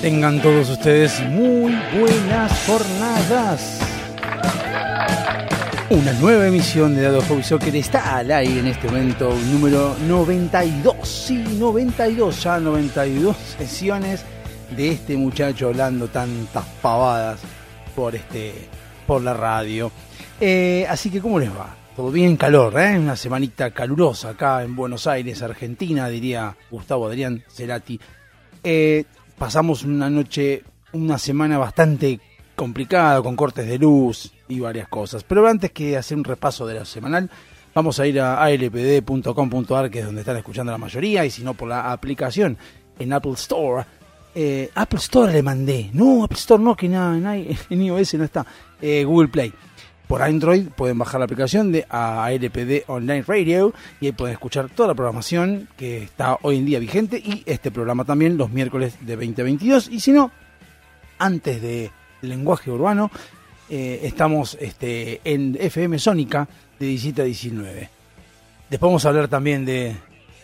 Tengan todos ustedes muy buenas jornadas. Una nueva emisión de Dado Hobby Soccer está al aire en este momento, número 92. Sí, 92, ya 92 sesiones de este muchacho hablando tantas pavadas por este por la radio. Eh, así que, ¿cómo les va? Todo bien, calor, ¿eh? Una semanita calurosa acá en Buenos Aires, Argentina, diría Gustavo Adrián Cerati. Eh, pasamos una noche, una semana bastante complicada, con cortes de luz y varias cosas. Pero antes que hacer un repaso de la semanal, vamos a ir a alpd.com.ar, que es donde están escuchando la mayoría, y si no por la aplicación en Apple Store. Eh, Apple Store le mandé. No, Apple Store no, que nada, en, iOS no está. Eh, Google Play. Por Android pueden bajar la aplicación de ALPD Online Radio y ahí pueden escuchar toda la programación que está hoy en día vigente y este programa también los miércoles de 2022. Y si no, antes de lenguaje urbano, eh, estamos este, en FM Sónica de 17 a 19. Después vamos a hablar también de,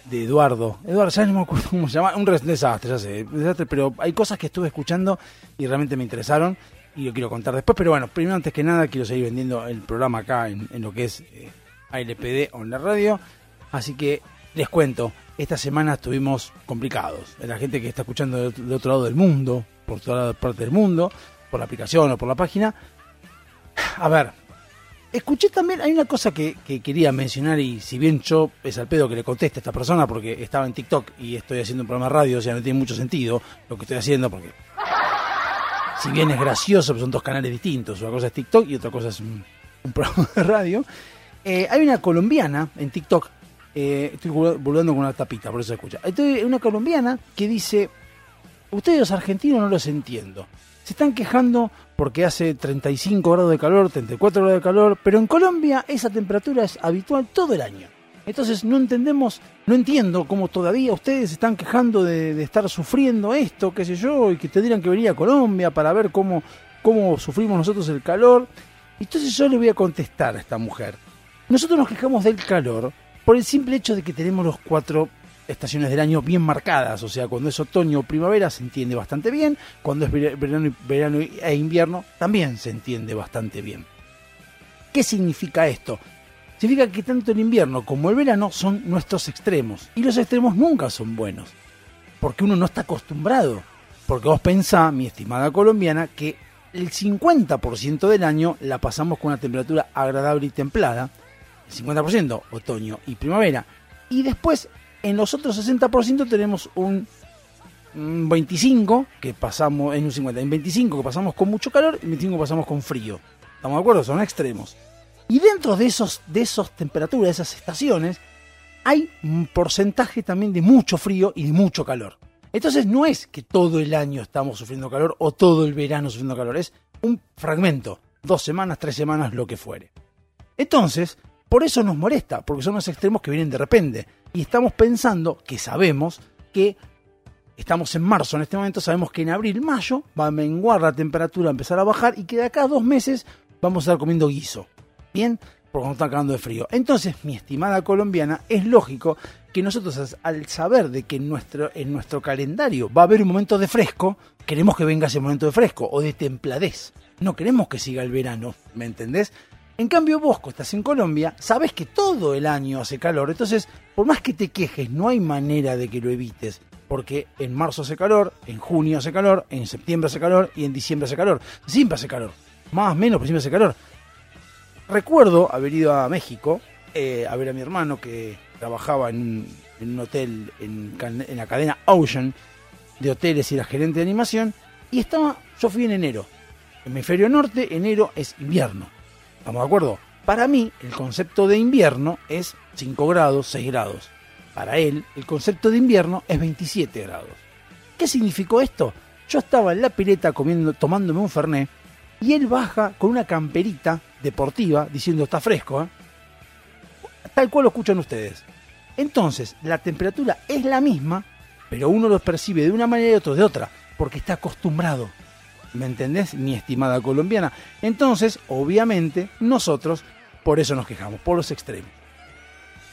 de Eduardo. Eduardo, ya no me acuerdo cómo se llama. Un desastre, ya sé. desastre, pero hay cosas que estuve escuchando y realmente me interesaron y lo quiero contar después. Pero bueno, primero, antes que nada, quiero seguir vendiendo el programa acá en, lo que es eh, ALPD o la radio. Así que les cuento, esta semana estuvimos complicados. La gente que está escuchando de otro, de otro lado del mundo, por toda parte del mundo, por la aplicación o por la página. A ver, escuché también, hay una cosa que, que quería mencionar y si bien yo es al pedo que le conteste a esta persona porque estaba en TikTok y estoy haciendo un programa de radio, o sea, no tiene mucho sentido lo que estoy haciendo porque si bien es gracioso, pero son dos canales distintos. Una cosa es TikTok y otra cosa es un, programa de radio. Eh, hay una colombiana en TikTok, eh, estoy burlando con una tapita, por eso se escucha. Hay una colombiana que dice, ustedes los argentinos no los entiendo. Se están quejando porque hace 35 grados de calor, 34 grados de calor, pero en Colombia esa temperatura es habitual todo el año. Entonces no entendemos, no entiendo cómo todavía ustedes están quejando de, estar sufriendo esto, qué sé yo, y que tendrían que venir a Colombia para ver cómo, cómo sufrimos nosotros el calor. Entonces yo le voy a contestar a esta mujer. Nosotros nos quejamos del calor por el simple hecho de que tenemos los cuatro estaciones del año bien marcadas, o sea, cuando es otoño o primavera se entiende bastante bien, cuando es verano, verano e invierno también se entiende bastante bien. ¿Qué significa esto? Significa que tanto el invierno como el verano son nuestros extremos, y los extremos nunca son buenos, porque uno no está acostumbrado, porque vos pensá, mi estimada colombiana, que el 50% del año la pasamos con una temperatura agradable y templada, el 50% otoño y primavera, y después en los otros 60% tenemos un, un 25 que pasamos, en un 50, en 25 que pasamos con mucho calor y 25 que pasamos con frío. ¿Estamos de acuerdo? Son extremos. Y dentro de esos, de esas temperaturas, de esas estaciones, hay un porcentaje también de mucho frío y de mucho calor. Entonces no es que todo el año estamos sufriendo calor o todo el verano sufriendo calor, es un fragmento, dos semanas, tres semanas, lo que fuere. Entonces, por eso nos molesta, porque son los extremos que vienen de repente. Y estamos pensando, que sabemos, que estamos en marzo en este momento, sabemos que en abril, mayo va a menguar la temperatura, a empezar a bajar y que de acá a dos meses vamos a estar comiendo guiso. ¿Bien? Porque nos está cagando de frío. Entonces, mi estimada colombiana, es lógico que nosotros al saber de que en nuestro, en nuestro calendario va a haber un momento de fresco, queremos que venga ese momento de fresco o de templadez. No queremos que siga el verano, ¿me entendés? En cambio, vos, que estás en Colombia, sabes que todo el año hace calor. Entonces, por más que te quejes, no hay manera de que lo evites. Porque en marzo hace calor, en junio hace calor, en septiembre hace calor y en diciembre hace calor. Siempre hace calor. Más o menos, pero siempre hace calor. Recuerdo haber ido a México eh, a ver a mi hermano que trabajaba en un, hotel en la cadena Ocean de hoteles y era gerente de animación. Y estaba, yo fui en enero. Hemisferio norte, enero es invierno. ¿Estamos de acuerdo? Para mí, el concepto de invierno es 5 grados, 6 grados. Para él, el concepto de invierno es 27 grados. ¿Qué significó esto? Yo estaba en la pileta comiendo, tomándome un fernet y él baja con una camperita deportiva diciendo está fresco, ¿eh? tal cual lo escuchan ustedes. Entonces, la temperatura es la misma, pero uno lo percibe de una manera y otro de otra, porque está acostumbrado. ¿Me entendés, mi estimada colombiana? Entonces, obviamente, nosotros por eso nos quejamos, por los extremos.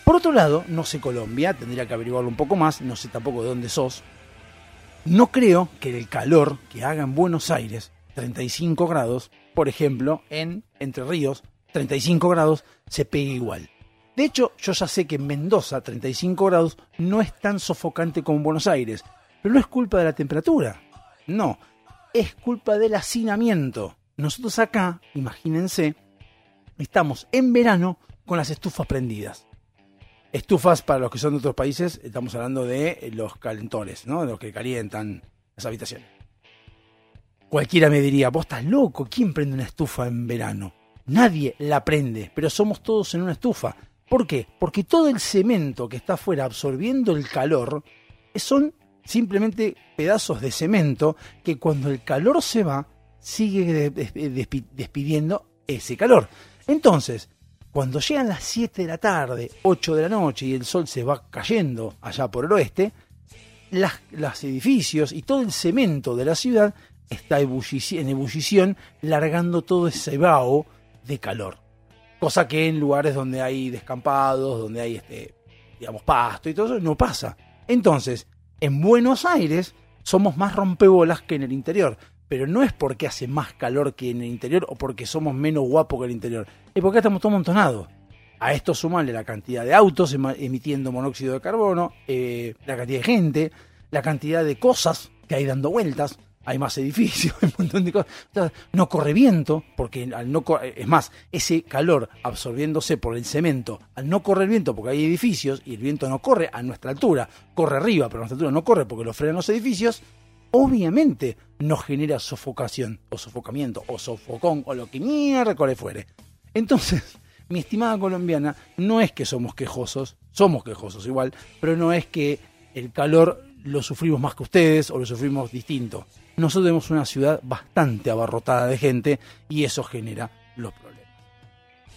Por otro lado, no sé Colombia, tendría que averiguarlo un poco más, no sé tampoco de dónde sos. No creo que el calor que haga en Buenos Aires, 35 grados, por ejemplo, en Entre Ríos, 35 grados, se pegue igual. De hecho, yo ya sé que en Mendoza, 35 grados, no es tan sofocante como en Buenos Aires, pero no es culpa de la temperatura. No, es culpa del hacinamiento. Nosotros acá, imagínense, estamos en verano con las estufas prendidas. Estufas, para los que son de otros países, estamos hablando de los calentores, ¿no? De los que calientan las habitaciones. Cualquiera me diría, vos estás loco, ¿quién prende una estufa en verano? Nadie la prende, pero somos todos en una estufa. ¿Por qué? Porque todo el cemento que está afuera absorbiendo el calor son simplemente pedazos de cemento que cuando el calor se va, sigue despidiendo ese calor. Entonces, cuando llegan las 7 de la tarde, 8 de la noche y el sol se va cayendo allá por el oeste, los edificios y todo el cemento de la ciudad está en ebullición, largando todo ese vaho de calor. Cosa que en lugares donde hay descampados, donde hay este, digamos, pasto y todo eso, no pasa. Entonces, en Buenos Aires somos más rompebolas que en el interior. Pero no es porque hace más calor que en el interior o porque somos menos guapos que el interior es porque estamos todos amontonados. A esto sumarle la cantidad de autos emitiendo monóxido de carbono, eh, la cantidad de gente, la cantidad de cosas que hay dando vueltas. Hay más edificios, hay un montón de cosas. No corre viento, porque al no es más, ese calor absorbiéndose por el cemento, al no correr viento porque hay edificios y el viento no corre a nuestra altura, corre arriba, pero a nuestra altura no corre porque lo frenan los edificios, obviamente nos genera sofocación, o sofocamiento, o sofocón, o lo que mierda le fuere. Entonces, mi estimada colombiana, no es que somos quejosos, somos quejosos igual, pero no es que el calor lo sufrimos más que ustedes o lo sufrimos distinto. Nosotros tenemos una ciudad bastante abarrotada de gente y eso genera los problemas.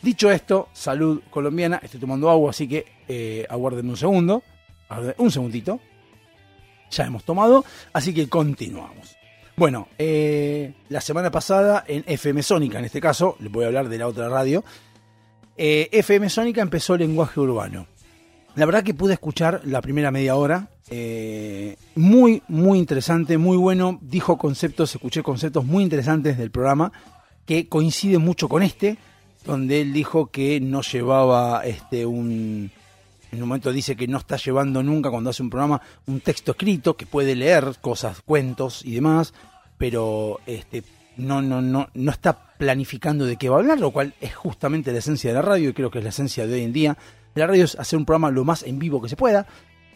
Dicho esto, salud colombiana, estoy tomando agua, así que eh, aguarden un segundo, un segundito. Ya hemos tomado, así que continuamos. Bueno, eh, la semana pasada en FM Sónica, en este caso, les voy a hablar de la otra radio, eh, FM Sónica empezó el lenguaje urbano. La verdad que pude escuchar la primera media hora, eh, muy, muy interesante, muy bueno, dijo conceptos, escuché conceptos muy interesantes del programa que coinciden mucho con este, donde él dijo que no llevaba este un en un momento dice que no está llevando nunca cuando hace un programa un texto escrito, que puede leer cosas, cuentos y demás, pero este, no, no, no, no está planificando de qué va a hablar, lo cual es justamente la esencia de la radio y creo que es la esencia de hoy en día. La radio es hacer un programa lo más en vivo que se pueda,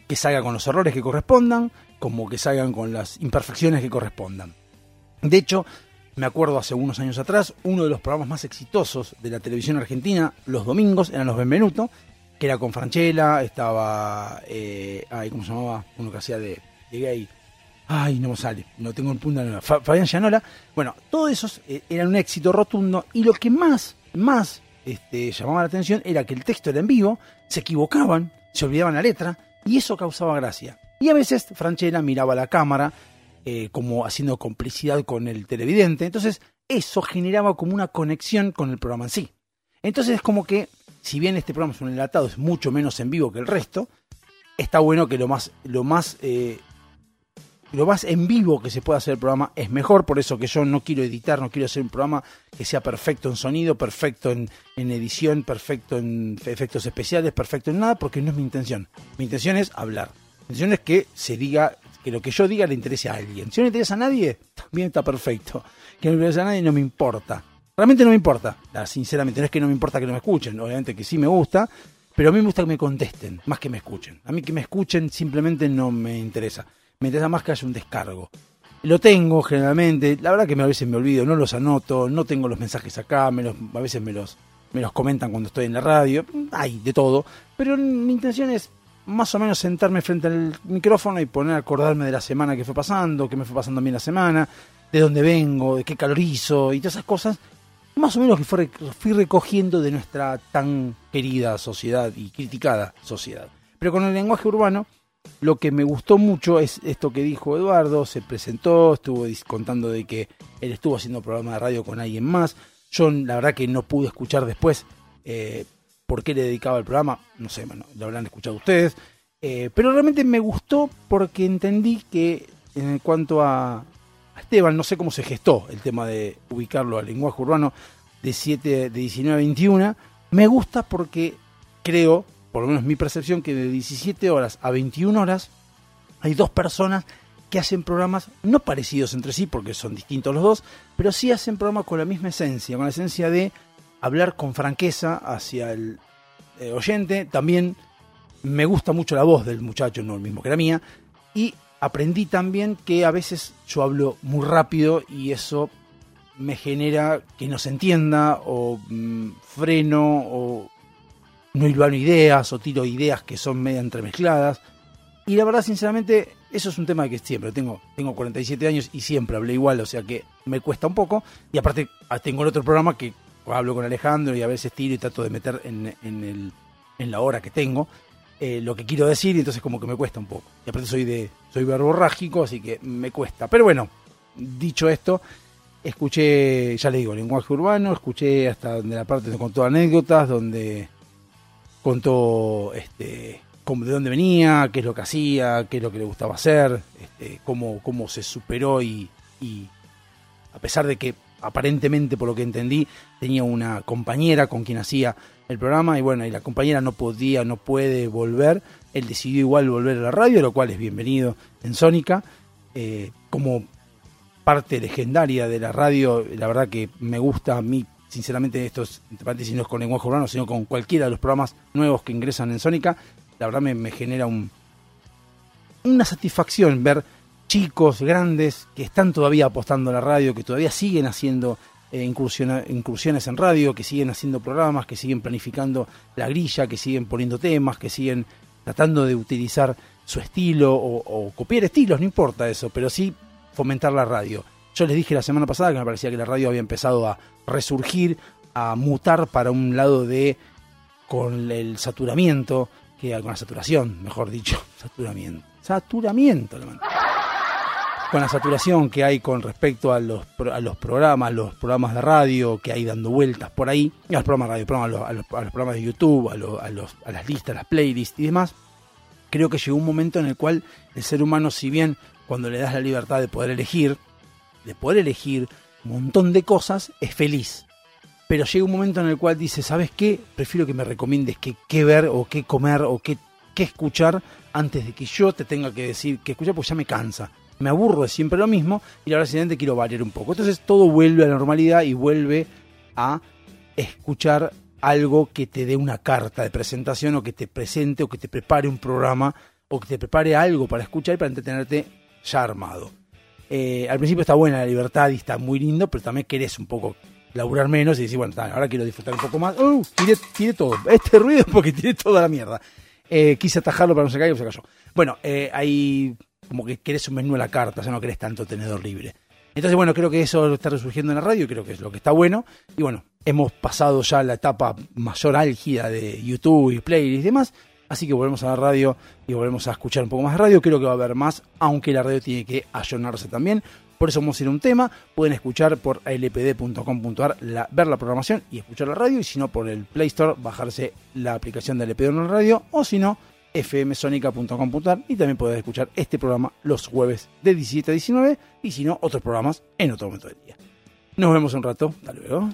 que salga con los errores que correspondan, como que salgan con las imperfecciones que correspondan. De hecho, me acuerdo hace unos años atrás, uno de los programas más exitosos de la televisión argentina, los domingos, eran los Benvenuto, que era con Franchella, estaba, eh, ay, ¿cómo se llamaba? Uno que hacía de, gay. Ay, no me sale, no tengo un punto de Fabián Llanola. Bueno, todos esos eh, eran un éxito rotundo y lo que más, más este, llamaba la atención era que el texto era en vivo, se equivocaban, se olvidaban la letra y eso causaba gracia. Y a veces Franchella miraba la cámara eh, como haciendo complicidad con el televidente, entonces eso generaba como una conexión con el programa en sí. Entonces es como que si bien este programa es un enlatado, es mucho menos en vivo que el resto, está bueno que lo más, lo más, eh, lo más en vivo que se pueda hacer el programa es mejor, por eso que yo no quiero editar, no quiero hacer un programa que sea perfecto en sonido, perfecto en, edición, perfecto en efectos especiales, perfecto en nada, porque no es mi intención. Mi intención es hablar. Mi intención es que se diga, que lo que yo diga le interese a alguien. Si no le interesa a nadie, también está perfecto. Que no le interesa a nadie no me importa. Realmente no me importa, sinceramente, no es que no me importa que no me escuchen, obviamente que sí me gusta, pero a mí me gusta que me contesten, más que me escuchen. A mí que me escuchen simplemente no me interesa. Me interesa más que haya un descargo. Lo tengo generalmente, la verdad que a veces me olvido, no los anoto, no tengo los mensajes acá, me a veces me los, me los comentan cuando estoy en la radio, hay de todo, pero mi intención es más o menos sentarme frente al micrófono y poner a acordarme de la semana que fue pasando, qué me fue pasando a mí la semana, de dónde vengo, de qué calor hizo y todas esas cosas, más o menos que fui recogiendo de nuestra tan querida sociedad y criticada sociedad. Pero con el lenguaje urbano, lo que me gustó mucho es esto que dijo Eduardo, se presentó, estuvo contando de que él estuvo haciendo programa de radio con alguien más. Yo la verdad que no pude escuchar después eh, por qué le dedicaba el programa, no sé, bueno, lo habrán escuchado ustedes. Eh, pero realmente me gustó porque entendí que en cuanto a, Esteban, no sé cómo se gestó el tema de ubicarlo al lenguaje urbano de 7, de 19 a 21, me gusta porque creo por lo menos mi percepción, que de 17 horas a 21 horas hay dos personas que hacen programas no parecidos entre sí, porque son distintos los dos, pero sí hacen programas con la misma esencia, con la esencia de hablar con franqueza hacia el eh, oyente. También me gusta mucho la voz del muchacho, no el mismo que la mía, y aprendí también que a veces yo hablo muy rápido y eso me genera que no se entienda o mm, freno o no hilvano ideas o tiro ideas que son media entremezcladas. Y la verdad, sinceramente, eso es un tema que siempre tengo. Tengo 47 años y siempre hablé igual, o sea que me cuesta un poco. Y aparte, ah, tengo el otro programa que hablo con Alejandro y a veces tiro y trato de meter en, en la hora que tengo eh, lo que quiero decir y entonces como que me cuesta un poco. Y aparte soy de soy verborrágico, así que me cuesta. Pero bueno, dicho esto, escuché, ya le digo, lenguaje urbano, escuché hasta donde la parte con todas anécdotas, donde contó este, cómo, de dónde venía, qué es lo que hacía, qué es lo que le gustaba hacer, este, cómo, cómo se superó y, a pesar de que aparentemente por lo que entendí tenía una compañera con quien hacía el programa y bueno, y la compañera no podía, no puede volver, él decidió igual volver a la radio, lo cual es bienvenido en Sónica, eh, como parte legendaria de la radio, la verdad que me gusta a mí sinceramente esto es, no es con lenguaje urbano, sino con cualquiera de los programas nuevos que ingresan en Sónica, la verdad me, genera un, una satisfacción ver chicos grandes que están todavía apostando a la radio, que todavía siguen haciendo eh, incursiones en radio, que siguen haciendo programas, que siguen planificando la grilla, que siguen poniendo temas, que siguen tratando de utilizar su estilo o, o copiar estilos, no importa eso, pero sí fomentar la radio. Yo les dije la semana pasada que me parecía que la radio había empezado a resurgir, a mutar para un lado de con el saturamiento, que con la saturación, mejor dicho, saturamiento, saturamiento, con la saturación que hay con respecto a los, a los programas, los programas de radio que hay dando vueltas por ahí, a los programas de radio, a, los, programas de YouTube, a, los, a las listas, las playlists y demás, creo que llegó un momento en el cual el ser humano, si bien cuando le das la libertad de poder elegir, de poder elegir un montón de cosas, es feliz. Pero llega un momento en el cual dice, ¿sabes qué? Prefiero que me recomiendes qué, ver o qué comer o qué, qué escuchar antes de que yo te tenga que decir qué escuchar, porque ya me cansa. Me aburro de siempre lo mismo y ahora siguiente quiero variar un poco. Entonces todo vuelve a la normalidad y vuelve a escuchar algo que te dé una carta de presentación o que te presente o que te prepare un programa o que te prepare algo para escuchar y para entretenerte ya armado. Eh, al principio está buena la libertad y está muy lindo, pero también querés un poco laburar menos y decir, bueno, ahora quiero disfrutar un poco más. Uh, tiré, todo. Este ruido porque tiré toda la mierda. Eh, quise atajarlo para no se caiga y se cayó. Bueno, eh, hay como que querés un menú a la carta, o sea, no querés tanto tenedor libre. Entonces, bueno, creo que eso está resurgiendo en la radio, creo que es lo que está bueno. Y bueno, hemos pasado ya la etapa mayor álgida de YouTube y playlist y demás. Así que volvemos a la radio y volvemos a escuchar un poco más de radio. Creo que va a haber más, aunque la radio tiene que ayornarse también. Por eso vamos a ir a un tema. Pueden escuchar por lpd.com.ar, ver la programación y escuchar la radio. Y si no, por el Play Store, bajarse la aplicación de LPD radio. O si no, fmsonica.com.ar y también pueden escuchar este programa los jueves de 17 a 19 y si no, otros programas en otro momento del día. Nos vemos un rato. Hasta luego.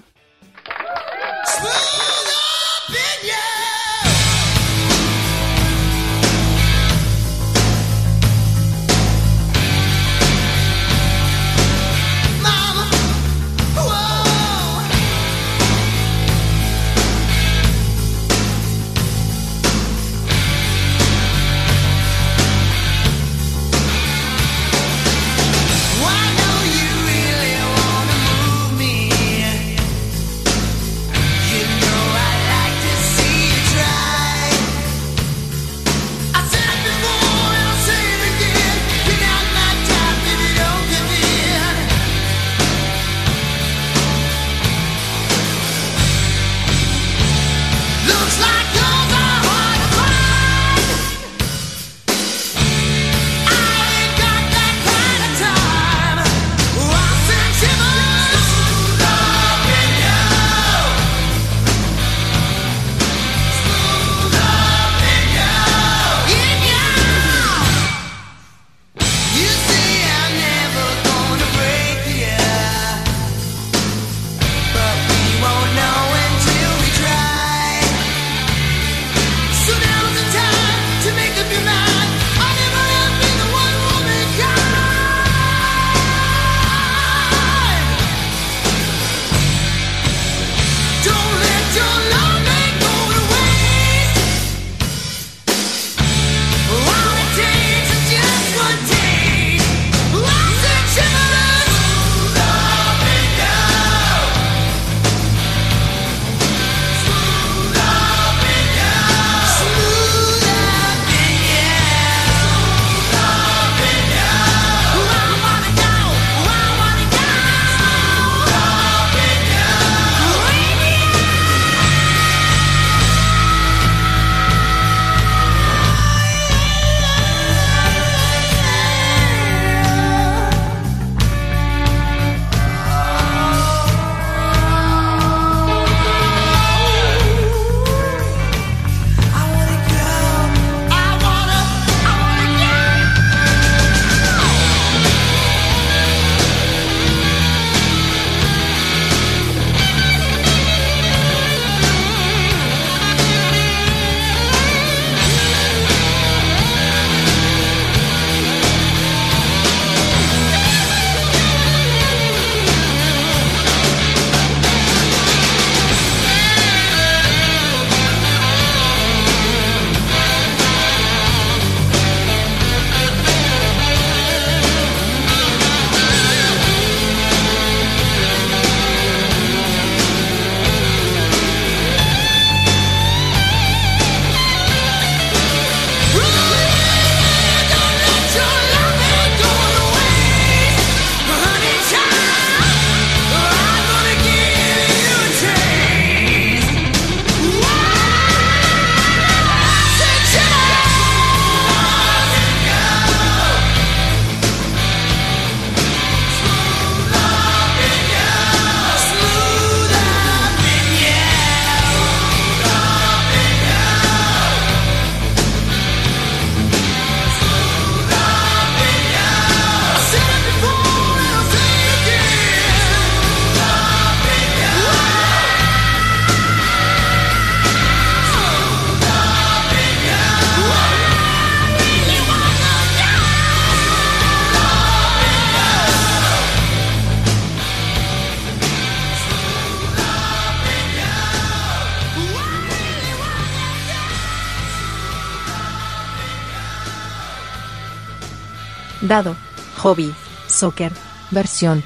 Hobby. Soccer. Versión.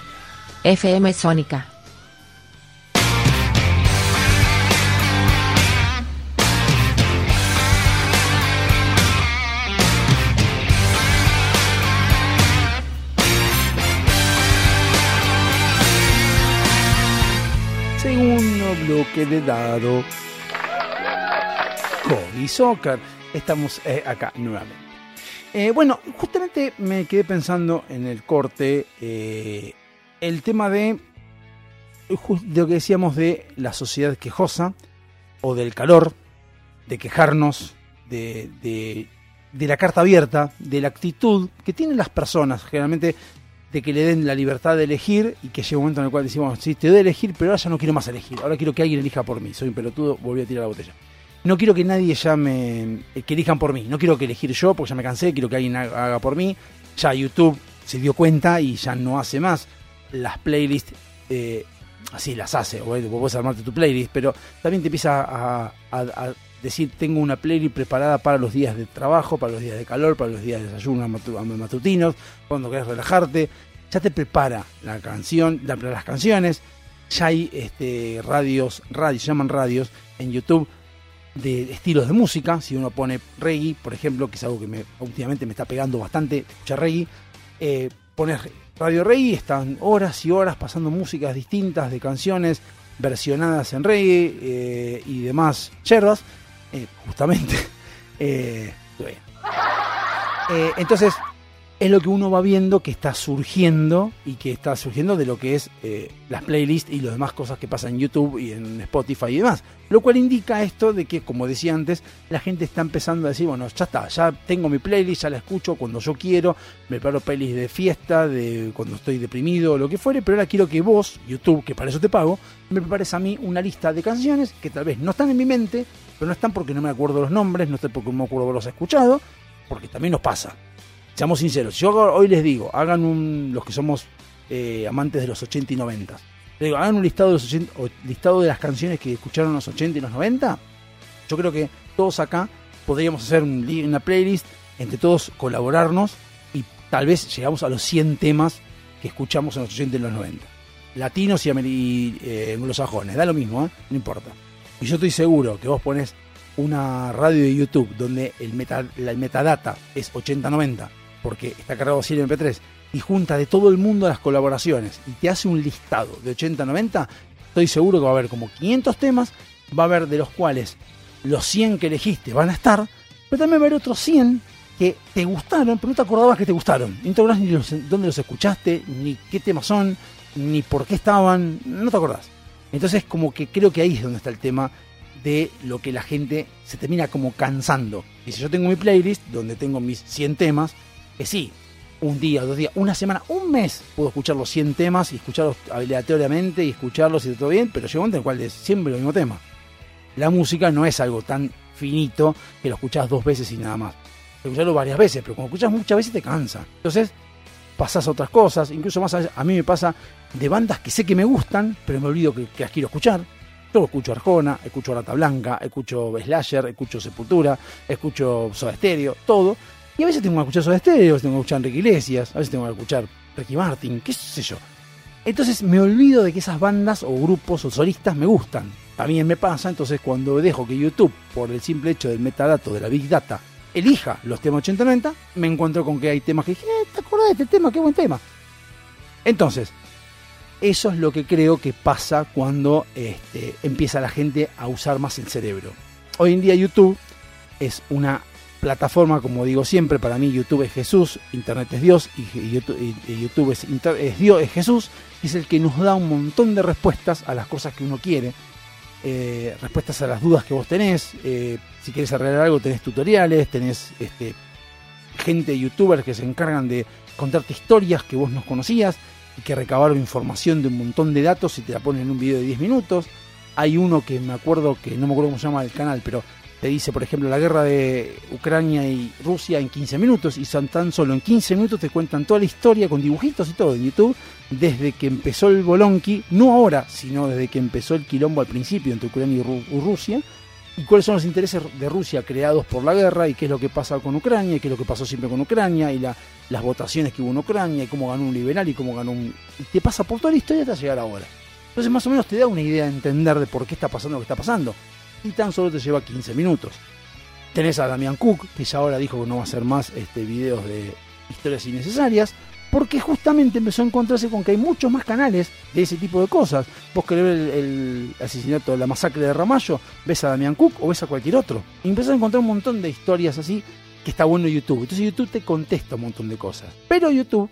FM Sónica. Segundo bloque de dado. Hobby Soccer. Estamos eh, acá nuevamente. Eh, bueno, justamente me quedé pensando en el corte eh, el tema de, de lo que decíamos de la sociedad quejosa o del calor, de quejarnos, de, de, de la carta abierta, de la actitud que tienen las personas generalmente de que le den la libertad de elegir y que llega un momento en el cual decimos, sí, te doy a elegir, pero ahora ya no quiero más elegir, ahora quiero que alguien elija por mí, soy un pelotudo, volví a tirar la botella. No quiero que nadie ya me. eh, que elijan por mí. No quiero que elegir yo porque ya me cansé. Quiero que alguien haga por mí. Ya YouTube se dio cuenta y ya no hace más. Las playlists. Eh, así las hace. O vos puedes armarte tu playlist. Pero también te empieza a, decir: Tengo una playlist preparada para los días de trabajo, para los días de calor, para los días de desayuno matu- matutinos. Cuando querés relajarte. Ya te prepara la canción, la- las canciones. Ya hay este, radios, radios, llaman radios en YouTube de estilos de música. Si uno pone reggae, por ejemplo, que es algo que me, últimamente me está pegando bastante, escuchar reggae, eh, radio reggae, están horas y horas pasando músicas distintas de canciones versionadas en reggae eh, y demás yerbas, eh, justamente. Eh, entonces, es lo que uno va viendo que está surgiendo y que está surgiendo de lo que es eh, las playlists y las demás cosas que pasan en YouTube y en Spotify y demás. Lo cual indica esto de que, como decía antes, la gente está empezando a decir, bueno, ya está, ya tengo mi playlist, ya la escucho cuando yo quiero, me preparo playlists de fiesta, de cuando estoy deprimido o lo que fuere, pero ahora quiero que vos, YouTube, que para eso te pago, me prepares a mí una lista de canciones que tal vez no están en mi mente, pero no están porque no me acuerdo los nombres, no están porque no me acuerdo haberlos escuchado, porque también nos pasa. Seamos sinceros, si yo hoy les digo, hagan un, los que somos eh, amantes de los 80 y 90, les digo, hagan un listado de, los 80 o listado de las canciones que escucharon en los 80 y los 90, yo creo que todos acá podríamos hacer un una playlist, entre todos colaborarnos y tal vez llegamos a los 100 temas que escuchamos en los 80 y los 90. Latinos y, y, eh, anglosajones, da lo mismo, ¿eh? no importa. Y yo estoy seguro que vos pones una radio de YouTube donde el, meta, la- metadata es 80-90, porque está cargado así en MP3, y junta de todo el mundo las colaboraciones y te hace un listado de 80-90, estoy seguro que va a haber como 500 temas, va a haber de los cuales los 100 que elegiste van a estar, pero también va a haber otros 100 que te gustaron, pero no te acordabas que te gustaron. No te acordás ni dónde los escuchaste, ni qué temas son, ni por qué estaban, no te acordás. Entonces como que creo que ahí es donde está el tema de lo que la gente se termina como cansando. Y si yo tengo mi playlist, donde tengo mis 100 temas, que sí, un día, dos días, una semana, un mes, puedo escuchar los 100 temas y escucharlos aleatoriamente y escucharlos y todo bien, pero llega un momento en el cual es siempre el mismo tema. La música no es algo tan finito que lo escuchás dos veces y nada más. Escucharlo varias veces, pero cuando escuchas muchas veces te cansa. Entonces, pasas a otras cosas, incluso más allá, a mí me pasa de bandas que sé que me gustan, pero me olvido que, que las quiero escuchar. Yo escucho Arjona, escucho Rata Blanca, escucho Slasher, escucho Sepultura, escucho Soda Stereo, todo. Y a veces tengo que escuchar Soda Stereo, a veces tengo que escuchar Enrique Iglesias, a veces tengo que escuchar Ricky Martin, qué sé yo. Entonces me olvido de que esas bandas o grupos o solistas me gustan. También me pasa, entonces cuando dejo que YouTube, por el simple hecho del metadato de la Big Data, elija los temas 80-90, me encuentro con que hay temas que dije, eh, ¿te acordás de este tema? Qué buen tema. Entonces, eso es lo que creo que pasa cuando este, empieza la gente a usar más el cerebro. Hoy en día YouTube es una plataforma, como digo siempre, para mí YouTube es Jesús, Internet es Dios y, YouTube, es, Inter- es Dios, es Jesús, es el que nos da un montón de respuestas a las cosas que uno quiere, eh, respuestas a las dudas que vos tenés, eh, si quieres arreglar algo tenés tutoriales, tenés este, gente, youtubers que se encargan de contarte historias que vos no conocías y que recabaron información de un montón de datos y te la ponen en un video de 10 minutos. Hay uno que me acuerdo que no me acuerdo cómo se llama el canal, pero te dice, por ejemplo, la guerra de Ucrania y Rusia en 15 minutos y son tan solo en 15 minutos te cuentan toda la historia con dibujitos y todo en YouTube desde que empezó el Bolonqui, no ahora, sino desde que empezó el quilombo al principio entre Ucrania y, Ru- y Rusia y cuáles son los intereses de Rusia creados por la guerra y qué es lo que pasa con Ucrania y qué es lo que pasó siempre con Ucrania y la, las votaciones que hubo en Ucrania y cómo ganó un liberal y cómo ganó un... Y te pasa por toda la historia hasta llegar ahora. Entonces más o menos te da una idea de entender de por qué está pasando lo que está pasando. Y tan solo te lleva 15 minutos. Tenés a Damián Cook, que ya ahora dijo que no va a hacer más este, videos de historias innecesarias, porque justamente empezó a encontrarse con que hay muchos más canales de ese tipo de cosas. Vos querés ver el, el asesinato, la masacre de Ramallo, ves a Damián Cook o ves a cualquier otro. Y empezás a encontrar un montón de historias así que está bueno YouTube. Entonces YouTube te contesta un montón de cosas. Pero YouTube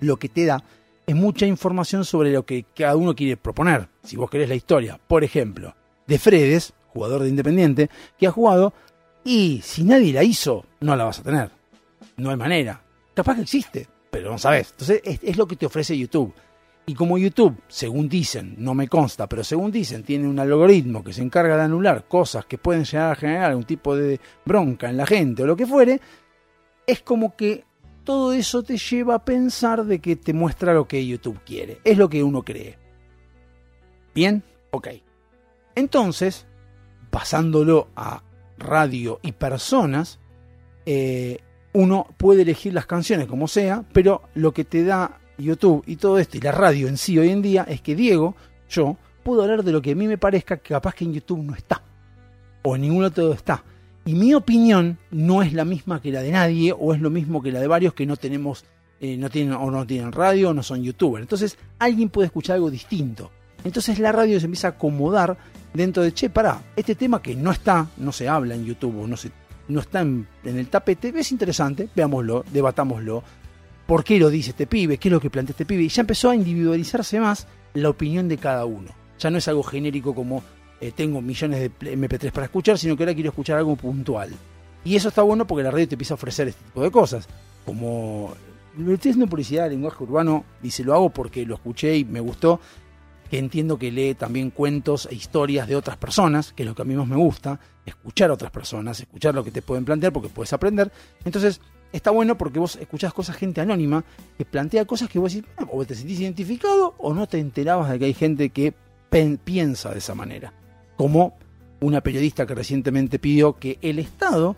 lo que te da es mucha información sobre lo que cada uno quiere proponer. Si vos querés la historia, por ejemplo, de Fredes, jugador de Independiente, que ha jugado y si nadie la hizo, no la vas a tener. No hay manera. Capaz que existe, pero no sabes. Entonces es, lo que te ofrece YouTube. Y como YouTube, según dicen, no me consta, pero según dicen, tiene un algoritmo que se encarga de anular cosas que pueden llegar a generar algún tipo de bronca en la gente o lo que fuere, es como que todo eso te lleva a pensar de que te muestra lo que YouTube quiere. Es lo que uno cree. Bien, ok. Entonces, pasándolo a radio y personas, eh, uno puede elegir las canciones como sea, pero lo que te da YouTube y todo esto y la radio en sí hoy en día es que Diego, yo, puedo hablar de lo que a mí me parezca que capaz que en YouTube no está. O en ningún otro está. Y mi opinión no es la misma que la de nadie, o es lo mismo que la de varios que no tenemos, eh, no tienen, o no tienen radio, o no son youtubers. Entonces, alguien puede escuchar algo distinto. Entonces la radio se empieza a acomodar dentro de, che, pará, este tema que no está, no se habla en YouTube, no, se, no está en, el tapete, es interesante, veámoslo, debatámoslo. ¿Por qué lo dice este pibe? ¿Qué es lo que plantea este pibe? Y ya empezó a individualizarse más la opinión de cada uno. Ya no es algo genérico como eh, tengo millones de MP3 para escuchar, sino que ahora quiero escuchar algo puntual. Y eso está bueno porque la radio te empieza a ofrecer este tipo de cosas. Como lo estoy haciendo publicidad de lenguaje urbano, dice lo hago porque lo escuché y me gustó. Entiendo que lee también cuentos e historias de otras personas, que es lo que a mí más me gusta, escuchar a otras personas, escuchar lo que te pueden plantear porque puedes aprender. Entonces, está bueno porque vos escuchás cosas, gente anónima, que plantea cosas que vos decís, ah, o te sentís identificado o no te enterabas de que hay gente que piensa de esa manera. Como una periodista que recientemente pidió que el Estado,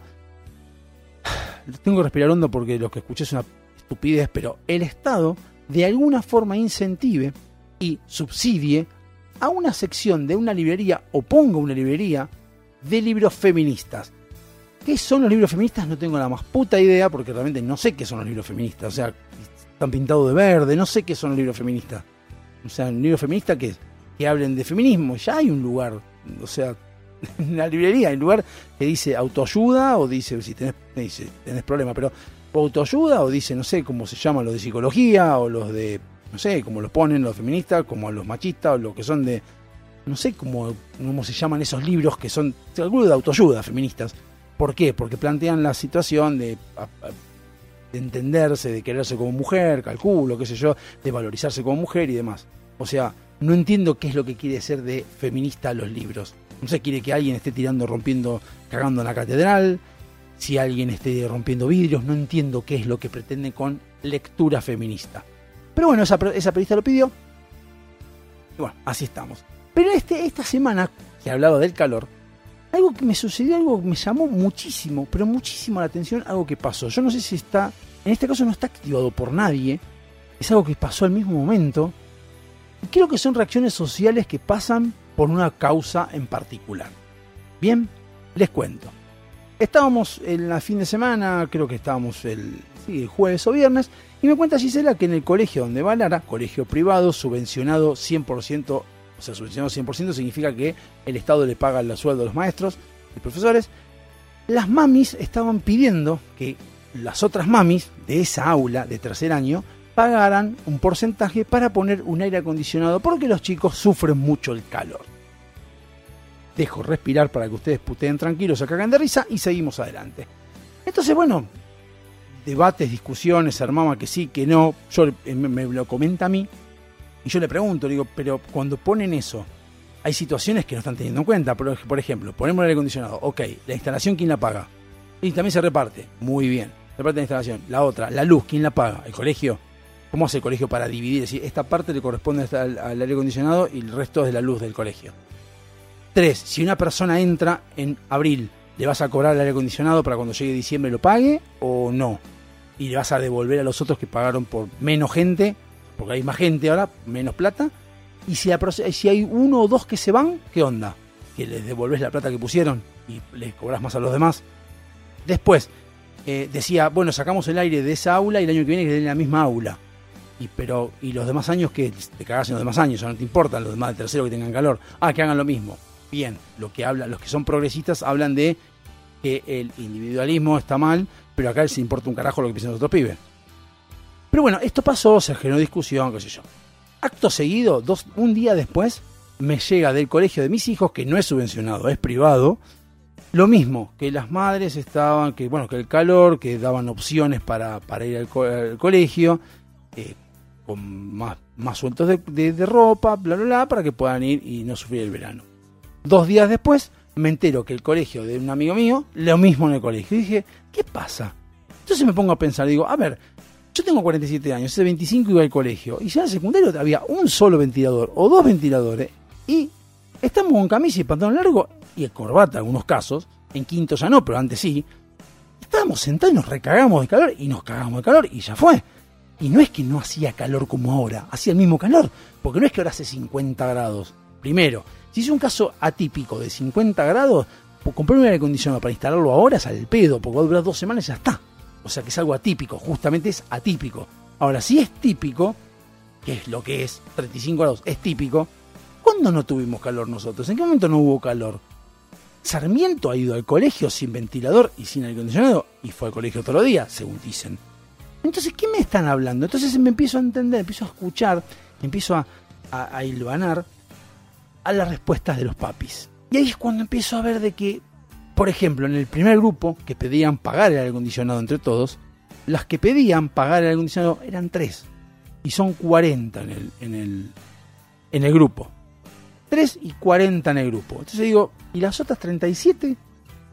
tengo que respirar hondo porque lo que escuché es una estupidez, pero el Estado de alguna forma incentive y subsidie a una sección de una librería o ponga una librería de libros feministas. ¿Qué son los libros feministas? No tengo la más puta idea porque realmente no sé qué son los libros feministas. O sea, están pintados de verde, no sé qué son los libros feministas. O sea, un libro feminista que, que hablen de feminismo, ya hay un lugar, o sea, en la librería hay un lugar que dice autoayuda o dice, si tenés, dice, tenés problema, pero autoayuda o dice, no sé cómo se llaman los de psicología o los de, no sé, cómo los ponen los feministas, como los machistas o los que son de, no sé cómo, cómo se llaman esos libros que son, algunos de autoayuda feministas. ¿Por qué? Porque plantean la situación de, de, entenderse, de quererse como mujer, calculo, qué sé yo, de valorizarse como mujer y demás. O sea, no entiendo qué es lo que quiere ser de feminista los libros. No sé, quiere que alguien esté tirando, rompiendo, cagando en la catedral, si alguien esté rompiendo vidrios, no entiendo qué es lo que pretende con lectura feminista. Pero bueno, esa, esa periodista lo pidió. Y bueno, así estamos. Pero este, esta semana, que hablaba del calor, algo que me sucedió, algo que me llamó muchísimo, pero muchísimo la atención, algo que pasó. Yo no sé si está, en este caso no está activado por nadie, es algo que pasó al mismo momento. Y creo que son reacciones sociales que pasan por una causa en particular. Bien, les cuento. Estábamos en la fin de semana, creo que estábamos el, sí, el jueves o viernes, y me cuenta Gisela que en el colegio donde va Lara, colegio privado, subvencionado 100%, o sea, subvencionado 100% significa que el Estado le paga el sueldo a los maestros y profesores, las mamis estaban pidiendo que las otras mamis de esa aula de tercer año pagaran un porcentaje para poner un aire acondicionado porque los chicos sufren mucho el calor. Dejo respirar para que ustedes puteen tranquilos, se cagan de risa y seguimos adelante. Entonces, bueno, debates, discusiones, armaba que sí, que no. Yo me, me lo comenta a mí y yo le pregunto, digo, pero cuando ponen eso, hay situaciones que no están teniendo en cuenta. Por, ejemplo, ponemos el aire acondicionado. Ok, la instalación, ¿quién la paga? Y también se reparte. Muy bien. Reparte la instalación. La otra, la luz, ¿quién la paga? ¿El colegio? ¿Cómo hace el colegio para dividir? Es decir, esta parte le corresponde al, al aire acondicionado y el resto es de la luz del colegio. Tres, si una persona entra en abril, ¿le vas a cobrar el aire acondicionado para cuando llegue diciembre lo pague o no? Y le vas a devolver a los otros que pagaron por menos gente, porque hay más gente ahora, menos plata. Y si, si hay uno o dos que se van, ¿qué onda? Que les devolves la plata que pusieron y les cobras más a los demás. Después, eh, decía, bueno, sacamos el aire de esa aula y el año que viene que den la misma aula. Y, pero, y los demás años que te cagás en los demás años, ya no te importan los demás del tercero que tengan calor. Ah, que hagan lo mismo. Bien, lo que habla, los que son progresistas hablan de que el individualismo está mal, pero acá les importa un carajo lo que piensan los otros pibes. Pero bueno, esto pasó, se generó discusión, qué sé yo. Acto seguido, dos, un día después, me llega del colegio de mis hijos, que no es subvencionado, es privado, lo mismo, que las madres estaban, que bueno, que el calor, que daban opciones para, para ir al, co- al colegio, eh, con más, más sueltos de, de- de ropa, bla, bla, bla, para que puedan ir y no sufrir el verano. Dos días después, me entero que el colegio de un amigo mío, lo mismo en el colegio. Y dije, ¿qué pasa? Entonces me pongo a pensar, digo, a ver, yo tengo 47 años, hace 25 iba al colegio, y ya en el secundario había un solo ventilador o dos ventiladores, y estamos con camisa y pantalón largo y en corbata en algunos casos, en quinto ya no, pero antes sí. Estábamos sentados y nos recagamos de calor y nos cagamos de calor y ya fue. Y no es que no hacía calor como ahora, hacía el mismo calor, porque no es que ahora hace 50 grados. Primero, si es un caso atípico de 50 grados, pues comprar un aire acondicionado para instalarlo ahora es al pedo, porque va a durar dos semanas y ya está. O sea que es algo atípico, justamente es atípico. Ahora, si es típico, que es lo que es, 35 grados, es típico, ¿cuándo no tuvimos calor nosotros? ¿En qué momento no hubo calor? Sarmiento ha ido al colegio sin ventilador y sin aire acondicionado y fue al colegio los días, según dicen. Entonces, ¿qué me están hablando? Entonces me empiezo a entender, empiezo a escuchar, empiezo a, a, a hilvanar a las respuestas de los papis. Y ahí es cuando empiezo a ver de que, por ejemplo, en el primer grupo que pedían pagar el aire acondicionado entre todos, las que pedían pagar el aire acondicionado eran tres. Y son 40 en el, en el, en el grupo. 3 y 40 en el grupo. Entonces digo, ¿y las otras 37?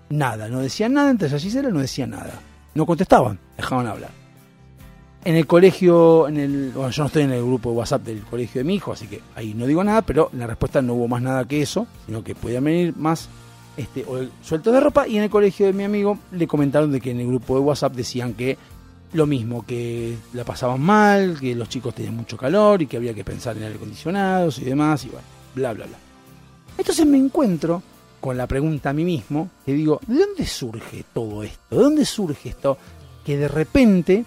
Nada, no decían nada, esas Gisela no decían nada. No contestaban, dejaban hablar. En el colegio, en el, bueno, yo no estoy en el grupo de WhatsApp del colegio de mi hijo, así que ahí no digo nada, pero la respuesta no hubo más nada que eso, sino que podían venir más este, suelto de ropa. Y en el colegio de mi amigo le comentaron de que en el grupo de WhatsApp decían que lo mismo, que la pasaban mal, que los chicos tenían mucho calor y que había que pensar en aire acondicionados y demás, y bueno, bla, bla, bla. Entonces me encuentro con la pregunta a mí mismo, que digo, ¿de dónde surge todo esto? ¿De dónde surge esto que de repente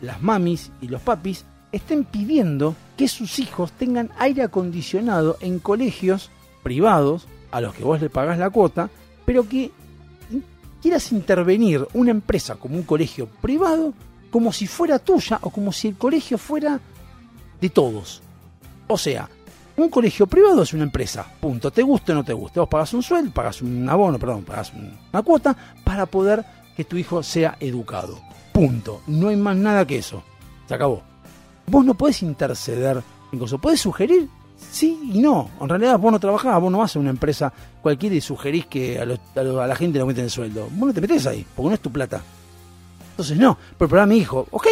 las mamis y los papis estén pidiendo que sus hijos tengan aire acondicionado en colegios privados a los que vos le pagás la cuota, pero que quieras intervenir una empresa como un colegio privado como si fuera tuya o como si el colegio fuera de todos. O sea, un colegio privado es una empresa, punto. Te guste o no te guste. Vos pagas un sueldo, pagas un abono, perdón, pagas una cuota para poder que tu hijo sea educado. Punto. No hay más nada que eso. Se acabó. Vos no podés interceder cosas. Podés sugerir, sí y no. En realidad vos no trabajás, vos no vas a una empresa cualquiera y sugerís que a, los- a los- a la gente le aumenten el sueldo. Vos no te metés ahí, porque no es tu plata. Entonces no, pero para mi hijo, ok,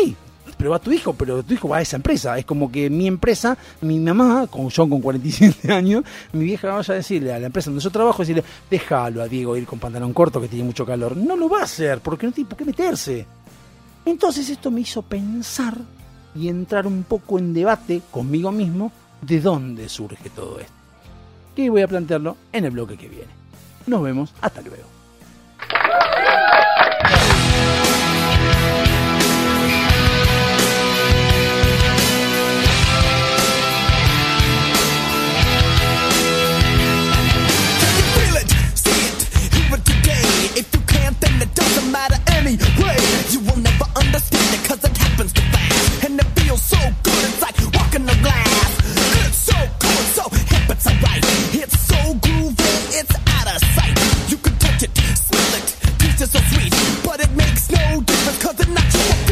pero va tu hijo, pero tu hijo va a esa empresa. Es como que mi empresa, mi mamá, con yo con 47 años, mi vieja vaya a decirle a la empresa donde yo trabajo, decirle, déjalo a Diego ir con pantalón corto que tiene mucho calor. No lo va a hacer, porque no tiene por qué meterse. Entonces esto me hizo pensar y entrar un poco en debate conmigo mismo de dónde surge todo esto. Que voy a plantearlo en el bloque que viene. Nos vemos, hasta luego. that's meaning cause it happens too fast. And it feels so good, it's like walking the glass. It's so cool, so hip, it's alright. It's so groovy, it's out of sight. You can touch it, smell it, taste it so sweet. But it makes no difference cause it knocks you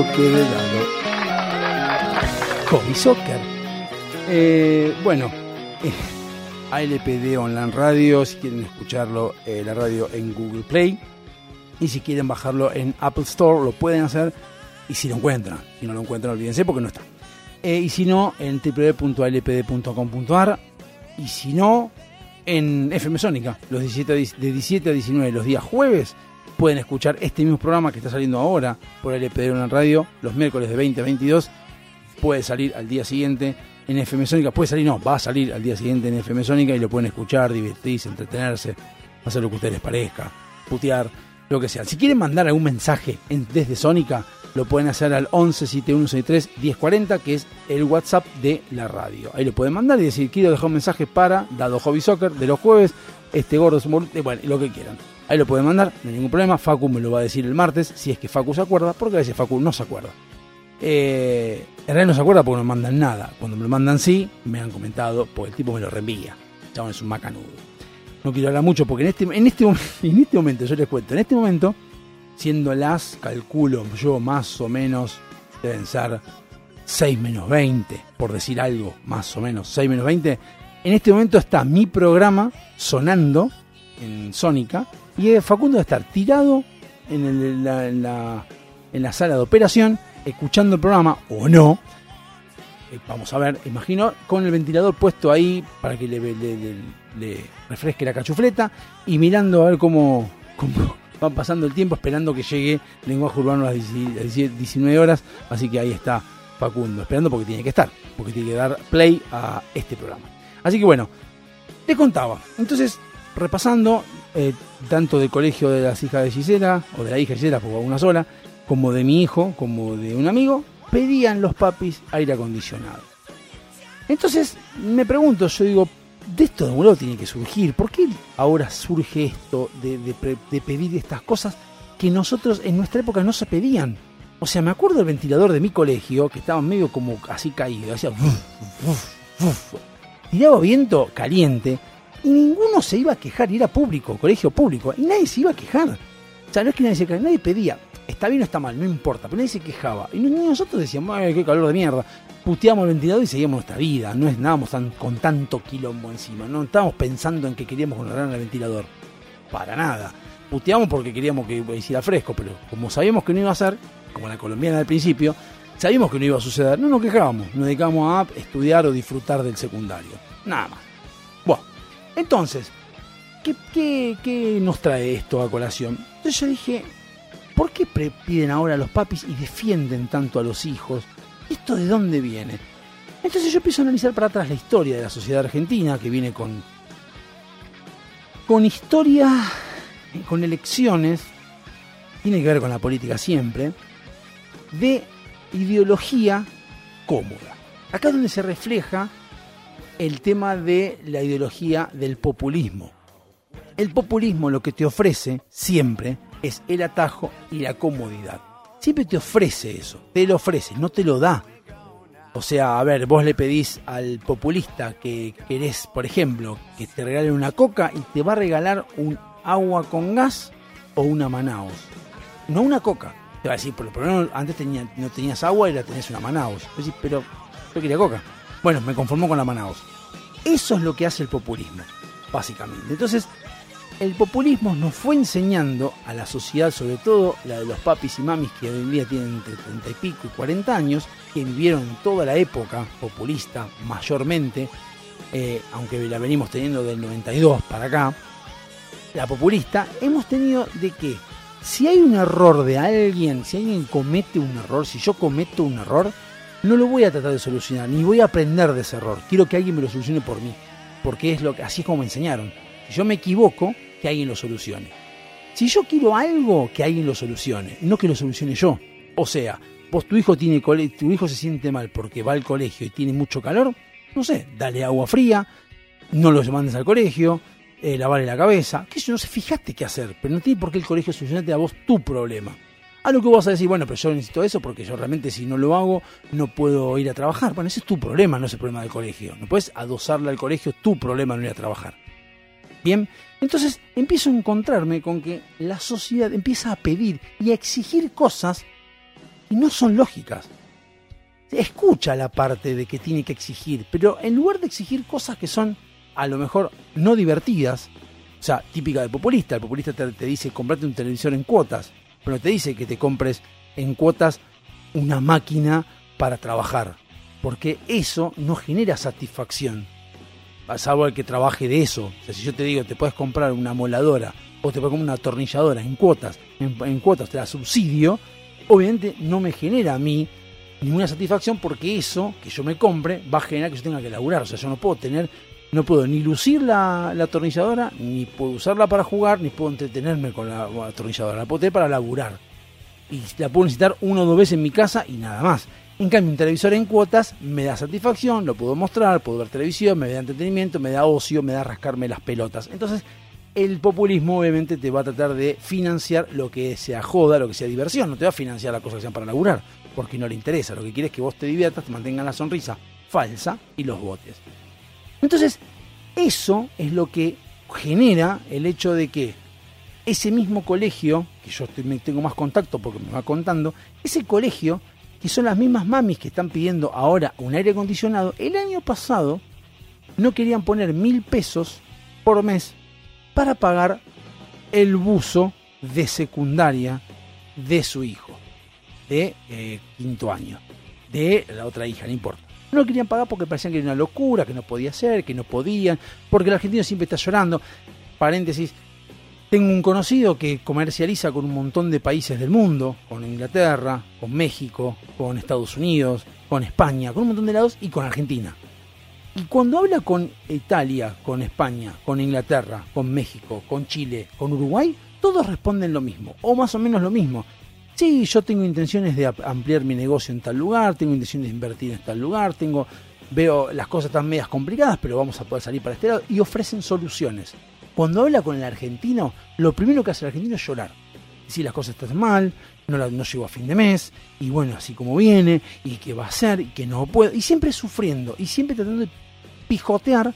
bloque de dado. Hobby Soccer. Eh, bueno, eh, ALPD Online Radio, si quieren escucharlo, eh, la radio en Google Play. Y si quieren bajarlo en Apple Store, lo pueden hacer. Y si lo encuentran, si no lo encuentran, olvídense porque no está. Eh, y si no, en www.alpd.com.ar. Y si no, en FM Sónica, los 17, a 10 de 17 a 19, los días jueves, pueden escuchar este mismo programa que está saliendo ahora por LPD Online Radio, los miércoles de 20 a 22. Puede salir al día siguiente en FM Sónica, puede salir, no, va a salir al día siguiente en FM Sónica y lo pueden escuchar, divertirse, entretenerse, hacer lo que ustedes les parezca, putear, lo que sea. Si quieren mandar algún mensaje en- desde Sónica, lo pueden hacer al 11 7163 1040, que es el WhatsApp de la radio. Ahí lo pueden mandar y decir, quiero dejar un mensaje para Dado Hobby Soccer de los jueves, este gordo es un boludo", eh, bueno, lo que quieran. Ahí lo pueden mandar, no hay ningún problema. Facu me lo va a decir el martes, si es que Facu se acuerda, porque a veces Facu no se acuerda. Eh, en realidad no se acuerda porque no me mandan nada. Cuando me lo mandan sí, me han comentado, porque el tipo me lo reenvía. Chabón es un macanudo. No quiero hablar mucho porque en este, en este, en este momento, yo les cuento, en este momento, siendo las, calculo yo más o menos, deben ser 6 menos 20, por decir algo, más o menos, 6 menos 20. En este momento está mi programa sonando en Sónica y eh, Facundo va a estar tirado en, la, en la- sala de operación, escuchando el programa o no. Eh, vamos a ver, imagino, con el ventilador puesto ahí para que le, refresque la cachufleta y mirando a ver cómo, cómo va pasando el tiempo, esperando que llegue lenguaje urbano a las 10 19 horas. Así que ahí está Facundo, esperando porque tiene que estar, porque tiene que dar play a este programa. Así que bueno, te contaba. Entonces, repasando, eh, tanto del colegio de las hijas de Gisela, o de la hija de Gisela, porque una sola, como de mi hijo, como de un amigo, pedían los papis aire acondicionado. Entonces, me pregunto, yo digo, de esto de algún lado tiene que surgir. ¿Por qué ahora surge esto de, pedir estas cosas que nosotros en nuestra época no se pedían? O sea, me acuerdo del ventilador de mi colegio, que estaba medio como así caído, hacía... tiraba viento caliente y ninguno se iba a quejar, y era público, colegio público, y nadie se iba a quejar. O sea, no es que nadie se quejara, nadie pedía, está bien o está mal, no importa, pero nadie se quejaba. Y nosotros decíamos, ay, qué calor de mierda. Puteamos el ventilador y seguíamos nuestra vida, no estábamos tan, con tanto quilombo encima, no estábamos pensando en que queríamos honrar el ventilador. Para nada. Puteamos porque queríamos que hiciera fresco, pero como sabíamos que no iba a ser, como la colombiana al principio, sabíamos que no iba a suceder, no nos quejábamos, nos dedicamos a estudiar o disfrutar del secundario. Nada más. Entonces, ¿qué, qué, qué nos trae esto a colación? Entonces yo dije, ¿por qué piden ahora a los papis y defienden tanto a los hijos? ¿Esto de dónde viene? Entonces yo empiezo a analizar para atrás la historia de la sociedad argentina, que viene con, con historia, con elecciones, tiene que ver con la política siempre, de ideología cómoda. Acá es donde se refleja el tema de la ideología del populismo. El populismo lo que te ofrece siempre es el atajo y la comodidad. Siempre te ofrece eso, te lo ofrece, no te lo da. O sea, a ver, vos le pedís al populista que querés, por ejemplo, que te regale una coca y te va a regalar un agua con gas o una Manaos. No una coca. Te va a decir, por lo menos antes no tenías agua y la tenías una decís, pero yo quería coca. Bueno, me conformo con la Manaos. Eso es lo que hace el populismo, básicamente. Entonces, el populismo nos fue enseñando a la sociedad, sobre todo la de los papis y mamis que hoy en día tienen entre 30 y pico y 40 años, que vivieron toda la época populista mayormente, eh, aunque la venimos teniendo del 92 para acá, la populista, hemos tenido de que si hay un error de alguien, si alguien comete un error, si yo cometo un error, no lo voy a tratar de solucionar, ni voy a aprender de ese error. Quiero que alguien me lo solucione por mí, porque es lo que así es como me enseñaron. Si yo me equivoco, que alguien lo solucione. Si yo quiero algo, que alguien lo solucione, no que lo solucione yo. O sea, vos tu hijo tiene tu hijo se siente mal porque va al colegio y tiene mucho calor, no sé, dale agua fría, no lo mandes al colegio, eh, lavarle la cabeza, que yo no sé, fíjate qué hacer, pero no tiene por qué el colegio solucionarte a vos tu problema. A lo que vas a decir, bueno, pero yo necesito eso porque yo realmente si no lo hago no puedo ir a trabajar. Bueno, ese es tu problema, no es el problema del colegio. No puedes adosarle al colegio tu problema no ir a trabajar. Bien, entonces empiezo a encontrarme con que la sociedad empieza a pedir y a exigir cosas y no son lógicas. Escucha la parte de que tiene que exigir, pero en lugar de exigir cosas que son a lo mejor no divertidas, o sea, típica del populista, el populista te, te dice comprate un televisor en cuotas, pero te dice que te compres en cuotas una máquina para trabajar, porque eso no genera satisfacción. Salvo el que trabaje de eso. O sea, si yo te digo, te puedes comprar una moladora o te puedes comprar una atornilladora en cuotas, en, en cuotas te la subsidio, obviamente no me genera a mí ninguna satisfacción porque eso que yo me compre va a generar que yo tenga que laburar. O sea, yo no puedo tener, no puedo ni lucir la, la atornilladora, ni puedo usarla para jugar, ni puedo entretenerme con la, la atornilladora. La puedo tener para laburar. Y la puedo necesitar una o dos veces en mi casa y nada más. En cambio, un televisor en cuotas me da satisfacción, lo puedo mostrar, puedo ver televisión, me da entretenimiento, me da ocio, me da rascarme las pelotas. Entonces, el populismo obviamente te va a tratar de financiar lo que sea joda, lo que sea diversión, no te va a financiar las cosas que sean para laburar, porque no le interesa. Lo que quiere es que vos te diviertas, te mantengan la sonrisa falsa y los votes. Entonces, eso es lo que genera el hecho de que ese mismo colegio, que yo me tengo más contacto porque me va contando, ese colegio, que son las mismas mamis que están pidiendo ahora un aire acondicionado, el año pasado no querían poner mil pesos por mes para pagar el buzo de secundaria de su hijo, de eh, quinto año, de la otra hija, no importa. No querían pagar porque parecían que era una locura, que no podía ser, que no podían, porque el argentino siempre está llorando. Paréntesis, tengo un conocido que comercializa con un montón de países del mundo, con Inglaterra, con México, con Estados Unidos, con España, con un montón de lados y con Argentina. Y cuando habla con Italia, con España, con Inglaterra, con México, con Chile, con Uruguay, todos responden lo mismo, o más o menos lo mismo. Sí, yo tengo intenciones de ampliar mi negocio en tal lugar, tengo intenciones de invertir en tal lugar, tengo, veo las cosas tan medias complicadas, pero vamos a poder salir para este lado, y ofrecen soluciones. Cuando habla con el argentino, lo primero que hace el argentino es llorar. Si las cosas están mal, no, la, no llegó a fin de mes, y bueno, así como viene, y qué va a hacer, y que no puede, y siempre sufriendo, y siempre tratando de pijotear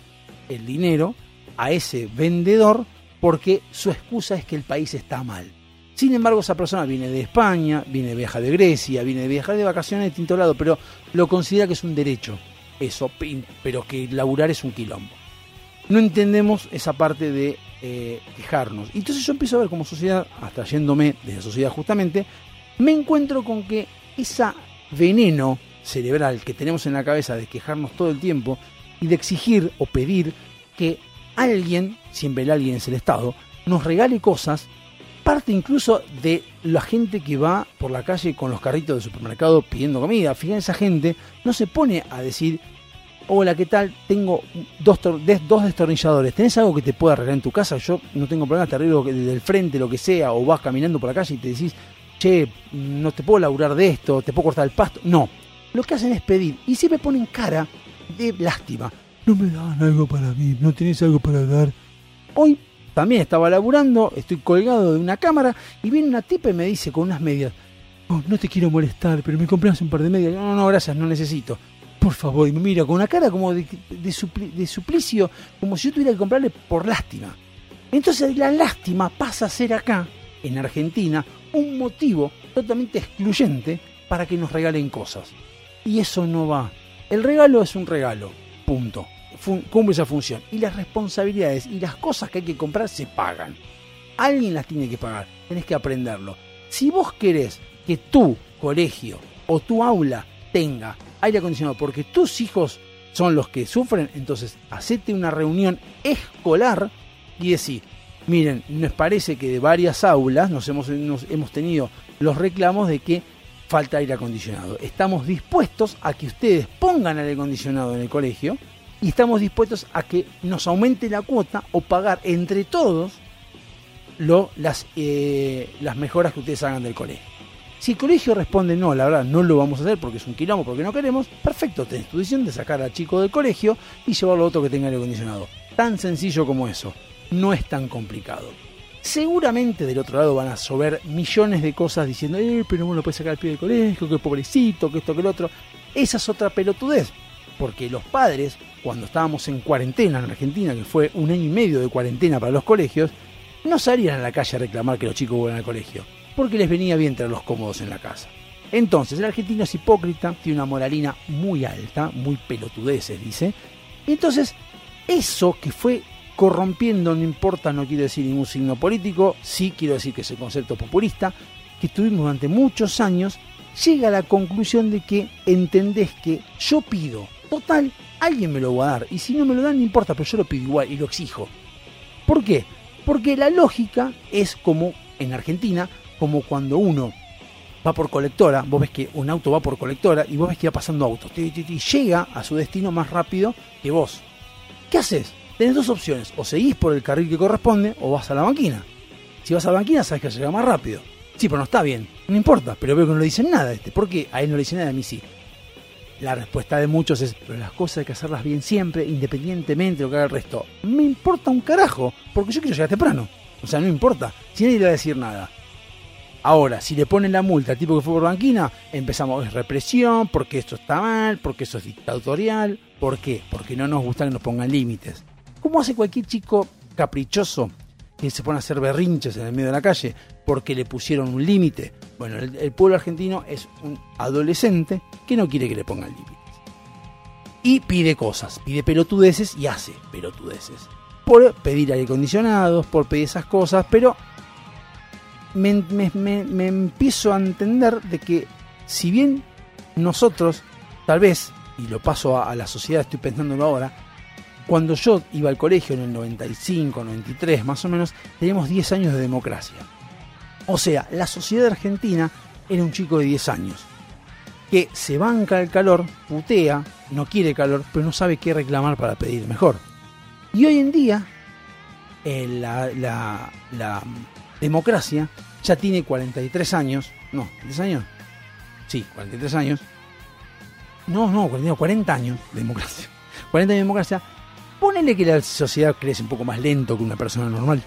el dinero a ese vendedor porque su excusa es que el país está mal. Sin embargo, esa persona viene de España, viene de viajar de Grecia, viene de viajar de vacaciones de tinto lado, pero lo considera que es un derecho, eso, pero que laburar es un quilombo. No entendemos esa parte de eh, quejarnos. Y entonces yo empiezo a ver como sociedad, hasta yéndome de la sociedad justamente, me encuentro con que esa veneno cerebral que tenemos en la cabeza de quejarnos todo el tiempo y de exigir o pedir que alguien, siempre el alguien es el Estado, nos regale cosas, parte incluso de la gente que va por la calle con los carritos de supermercado pidiendo comida. Fíjense, esa gente no se pone a decir, hola, ¿qué tal? Tengo dos, dos destornilladores, ¿tenés algo que te pueda arreglar en tu casa? Yo no tengo problema, te arreglo del frente, lo que sea, o vas caminando por la calle y te decís, che, no te puedo laburar de esto, te puedo cortar el pasto. No, lo que hacen es pedir y siempre ponen cara de lástima. No me dan algo para mí, no tenés algo para dar. Hoy también estaba laburando, estoy colgado de una cámara y viene una tipa y me dice con unas medias, oh, no te quiero molestar, pero me compras un par de medias. No, no, gracias, no necesito. Por favor, y me mira con una cara como de, de, supli, de suplicio, como si yo tuviera que comprarle por lástima. Entonces la lástima pasa a ser acá, en Argentina, un motivo totalmente excluyente para que nos regalen cosas. Y eso no va. El regalo es un regalo, punto. Cumple esa función. Y las responsabilidades y las cosas que hay que comprar se pagan. Alguien las tiene que pagar. Tenés que aprenderlo. Si vos querés que tu colegio o tu aula tenga aire acondicionado porque tus hijos son los que sufren, entonces hacete una reunión escolar y decir, miren, nos parece que de varias aulas nos hemos, nos hemos tenido los reclamos de que falta aire acondicionado. Estamos dispuestos a que ustedes pongan aire acondicionado en el colegio y estamos dispuestos a que nos aumente la cuota o pagar entre todos lo, las, eh, las mejoras que ustedes hagan del colegio. Si el colegio responde no, la verdad no lo vamos a hacer porque es un quilombo, porque no queremos, perfecto, tenés tu decisión de sacar al chico del colegio y llevarlo a otro que tenga aire acondicionado. Tan sencillo como eso, no es tan complicado. Seguramente del otro lado van a sober millones de cosas diciendo, eh, pero no lo puede sacar al pie del colegio, que pobrecito, que esto, que el otro. Esa es otra pelotudez, porque los padres, cuando estábamos en cuarentena en Argentina, que fue un año y medio de cuarentena para los colegios, no salían a la calle a reclamar que los chicos vuelvan al colegio, porque les venía bien tenerlos cómodos en la casa. Entonces, el argentino es hipócrita, tiene una moralina muy alta, muy pelotudeces, dice. Entonces, eso que fue corrompiendo, no importa, no quiero decir ningún signo político, sí quiero decir que es el concepto populista, que tuvimos durante muchos años, llega a la conclusión de que entendés que yo pido, total, alguien me lo va a dar, y si no me lo dan, no importa, pero yo lo pido igual y lo exijo. ¿Por qué? Porque la lógica es como en Argentina, como cuando uno va por colectora, vos ves que un auto va por colectora y vos ves que va pasando autos, y llega a su destino más rápido que vos. ¿Qué haces? Tenés dos opciones, o seguís por el carril que corresponde o vas a la banquina. Si vas a la banquina sabes que llega más rápido. Sí, pero no está bien, no importa, pero veo que no le dicen nada a este. ¿Por qué? A él no le dicen nada, a mí sí. La respuesta de muchos es, pero las cosas hay que hacerlas bien siempre, independientemente de lo que haga el resto. Me importa un carajo, porque yo quiero llegar temprano. O sea, no importa, si nadie le va a decir nada. Ahora, si le ponen la multa al tipo que fue por banquina, empezamos, es represión, porque esto está mal, porque eso es dictatorial. ¿Por qué? Porque no nos gusta que nos pongan límites. ¿Cómo hace cualquier chico caprichoso que se pone a hacer berrinches en el medio de la calle porque le pusieron un límite? Bueno, el, pueblo argentino es un adolescente que no quiere que le pongan límites. Y pide cosas, pide pelotudeces y hace pelotudeces. Por pedir aire acondicionados, por pedir esas cosas, pero me, me- empiezo a entender de que si bien nosotros, tal vez, y lo paso a la sociedad, estoy pensándolo ahora, cuando yo iba al colegio en el 95, 93 más o menos, teníamos 10 años de democracia. O sea, la sociedad argentina era un chico de 10 años, que se banca el calor, putea, no quiere calor, pero no sabe qué reclamar para pedir mejor. Y hoy en día, eh, la, democracia ya tiene 43 años, no, ¿10 años? Sí, 43 años. No, no, 40, 40 años de democracia. 40 años de democracia. Ponele que la sociedad crece un poco más lento que una persona normal.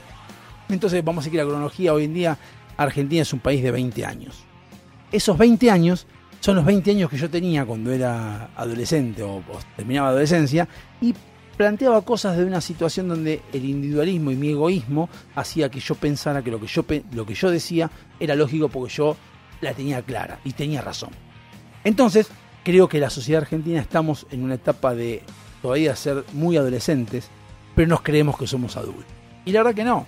Entonces vamos a seguir la cronología. Hoy en día Argentina es un país de 20 años. Esos 20 años son los 20 años que yo tenía cuando era adolescente o, o terminaba adolescencia y planteaba cosas de una situación donde el individualismo y mi egoísmo hacía que yo pensara que lo que yo, lo que yo decía era lógico porque yo la tenía clara y tenía razón. Entonces, creo que la sociedad argentina estamos en una etapa de todavía ser muy adolescentes, pero nos creemos que somos adultos. Y la verdad que no.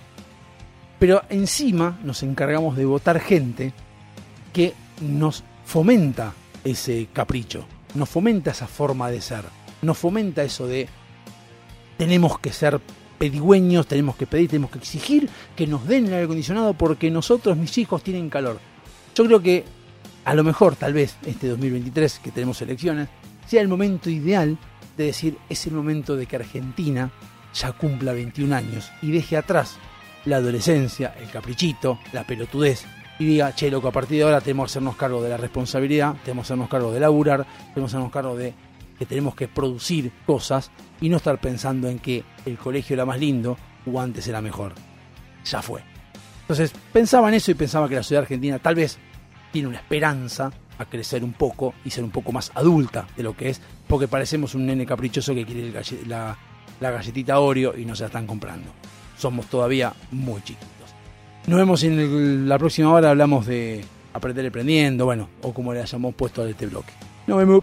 Pero encima nos encargamos de votar gente que nos fomenta ese capricho, nos fomenta esa forma de ser, nos fomenta eso de tenemos que ser pedigüeños, tenemos que pedir, tenemos que exigir que nos den el aire acondicionado porque nosotros, mis hijos, tienen calor. Yo creo que a lo mejor, tal vez, este 2023 que tenemos elecciones, sea el momento ideal de decir, es el momento de que Argentina ya cumpla 21 años y deje atrás la adolescencia, el caprichito, la pelotudez y diga, che, loco, a partir de ahora tenemos que hacernos cargo de la responsabilidad, tenemos que hacernos cargo de laburar, tenemos que hacernos cargo de que tenemos que producir cosas y no estar pensando en que el colegio era más lindo o antes era mejor. Ya fue. Entonces pensaba en eso y pensaba que la sociedad argentina tal vez tiene una esperanza a crecer un poco y ser un poco más adulta de lo que es, porque parecemos un nene caprichoso que quiere la, galletita Oreo y no se la están comprando. Somos todavía muy chiquitos. Nos vemos en la próxima hora, hablamos de aprender aprendiendo, bueno, o como le hayamos puesto a este bloque. Nos vemos.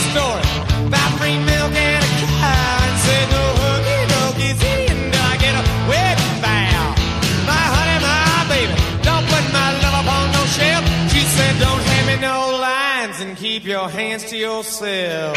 keep your hands to yourself.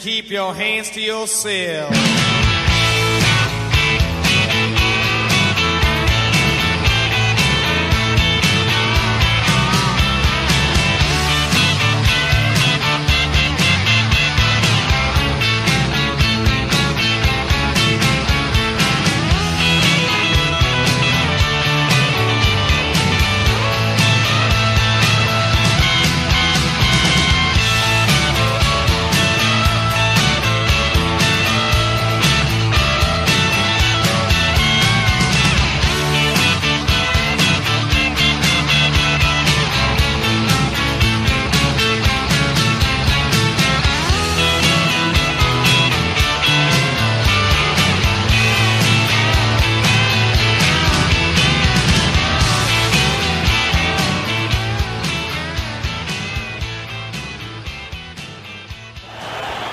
Keep your hands to yourself.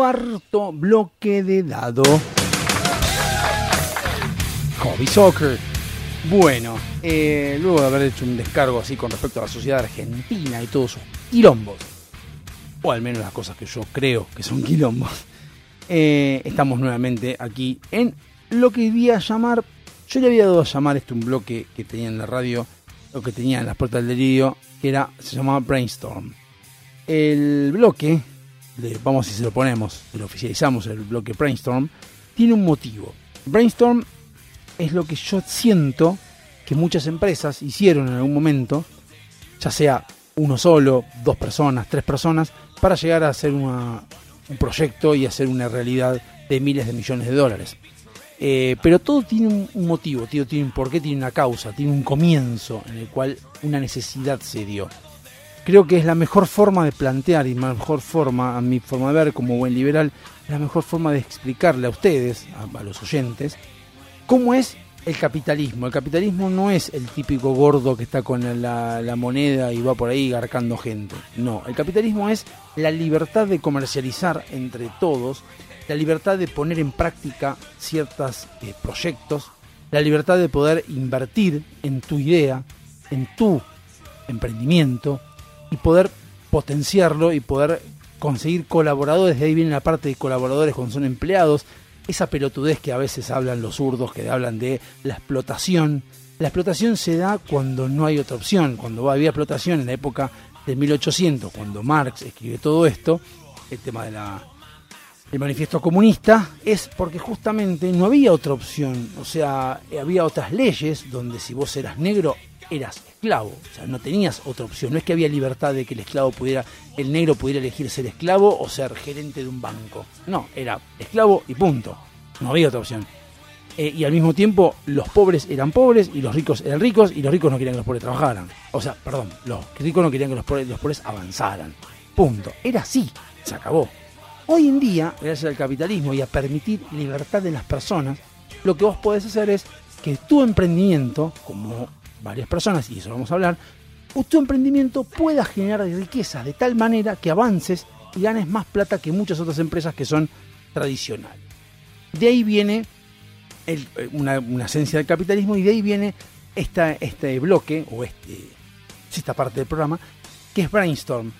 Cuarto bloque de dado. Hobby Soccer. Bueno, eh, luego de haber hecho un descargo así con respecto a la sociedad argentina y todos sus quilombos, o al menos las cosas que yo creo que son quilombos, eh, estamos nuevamente aquí en lo que voy a llamar, yo le había dado a llamar este un bloque que tenía en la radio, lo que tenía en las puertas del delirio, que era, se llamaba Brainstorm. El bloque, vamos si se lo ponemos, lo oficializamos el bloque Brainstorm, tiene un motivo. Brainstorm es lo que yo siento que muchas empresas hicieron en algún momento, ya sea uno solo, dos personas, tres personas, para llegar a hacer un proyecto y hacer una realidad de miles de millones de dólares. Eh, pero todo tiene un, motivo, tiene un porqué, tiene una causa, tiene un comienzo en el cual una necesidad se dio. Creo que es la mejor forma de plantear y mejor forma, a mi forma de ver como buen liberal, la mejor forma de explicarle a ustedes, a, a los oyentes, cómo es el capitalismo. El capitalismo no es el típico gordo que está con la, la moneda y va por ahí garcando gente. No, el capitalismo es la libertad de comercializar entre todos, la libertad de poner en práctica ciertos eh, proyectos, la libertad de poder invertir en tu idea, en tu emprendimiento y poder potenciarlo y poder conseguir colaboradores. De ahí viene la parte de colaboradores cuando son empleados. Esa pelotudez que a veces hablan los zurdos, que hablan de la explotación. La explotación se da cuando no hay otra opción. Cuando había explotación en la época de 1800, cuando Marx escribe todo esto, el tema de la, el manifiesto comunista es porque justamente no había otra opción, o sea, había otras leyes donde si vos eras negro eras esclavo, o sea, no tenías otra opción, no es que había libertad de que el esclavo pudiera, el negro pudiera elegir ser esclavo o ser gerente de un banco, no, era esclavo y punto, no había otra opción. Eh, y al mismo tiempo los pobres eran pobres y los ricos eran ricos y los ricos no querían que los pobres trabajaran. O sea, perdón, los ricos no querían que los pobres, los pobres avanzaran. Punto. Era así, se acabó. Hoy en día, gracias al capitalismo y a permitir libertad de las personas, lo que vos podés hacer es que tu emprendimiento, como varias personas, y eso vamos a hablar, tu emprendimiento pueda generar riqueza de tal manera que avances y ganes más plata que muchas otras empresas que son tradicionales. De ahí viene eh, una, una esencia del capitalismo y de ahí viene esta, este bloque, o este, esta parte del programa, que es Brainstorm,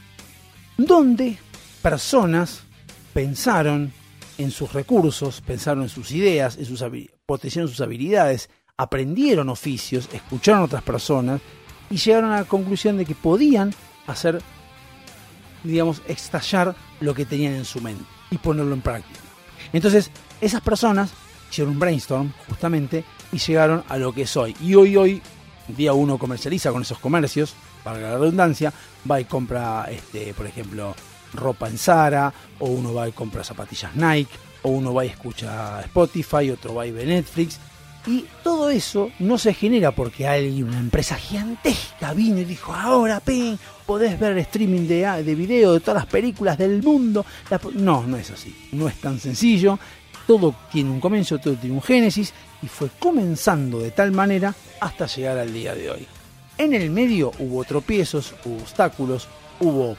donde personas pensaron en sus recursos, pensaron en sus ideas, en sus potenciaron sus habilidades, aprendieron oficios, escucharon a otras personas y llegaron a la conclusión de que podían hacer, digamos, estallar lo que tenían en su mente y ponerlo en práctica. Entonces, esas personas hicieron un brainstorm justamente y llegaron a lo que es hoy. Y hoy, hoy, día uno comercializa con esos comercios, para la redundancia, va y compra, este, por ejemplo, ropa en Zara, o uno va y compra zapatillas Nike, o uno va y escucha Spotify, otro va y ve Netflix. Y todo eso no se genera porque hay una empresa gigantesca vino y dijo, ahora, pen, podés ver streaming de, de video de todas las películas del mundo. La po-". no, no es así. No es tan sencillo. Todo tiene un comienzo, todo tiene un génesis. Y fue comenzando de tal manera hasta llegar al día de hoy. En el medio hubo tropiezos, hubo obstáculos, hubo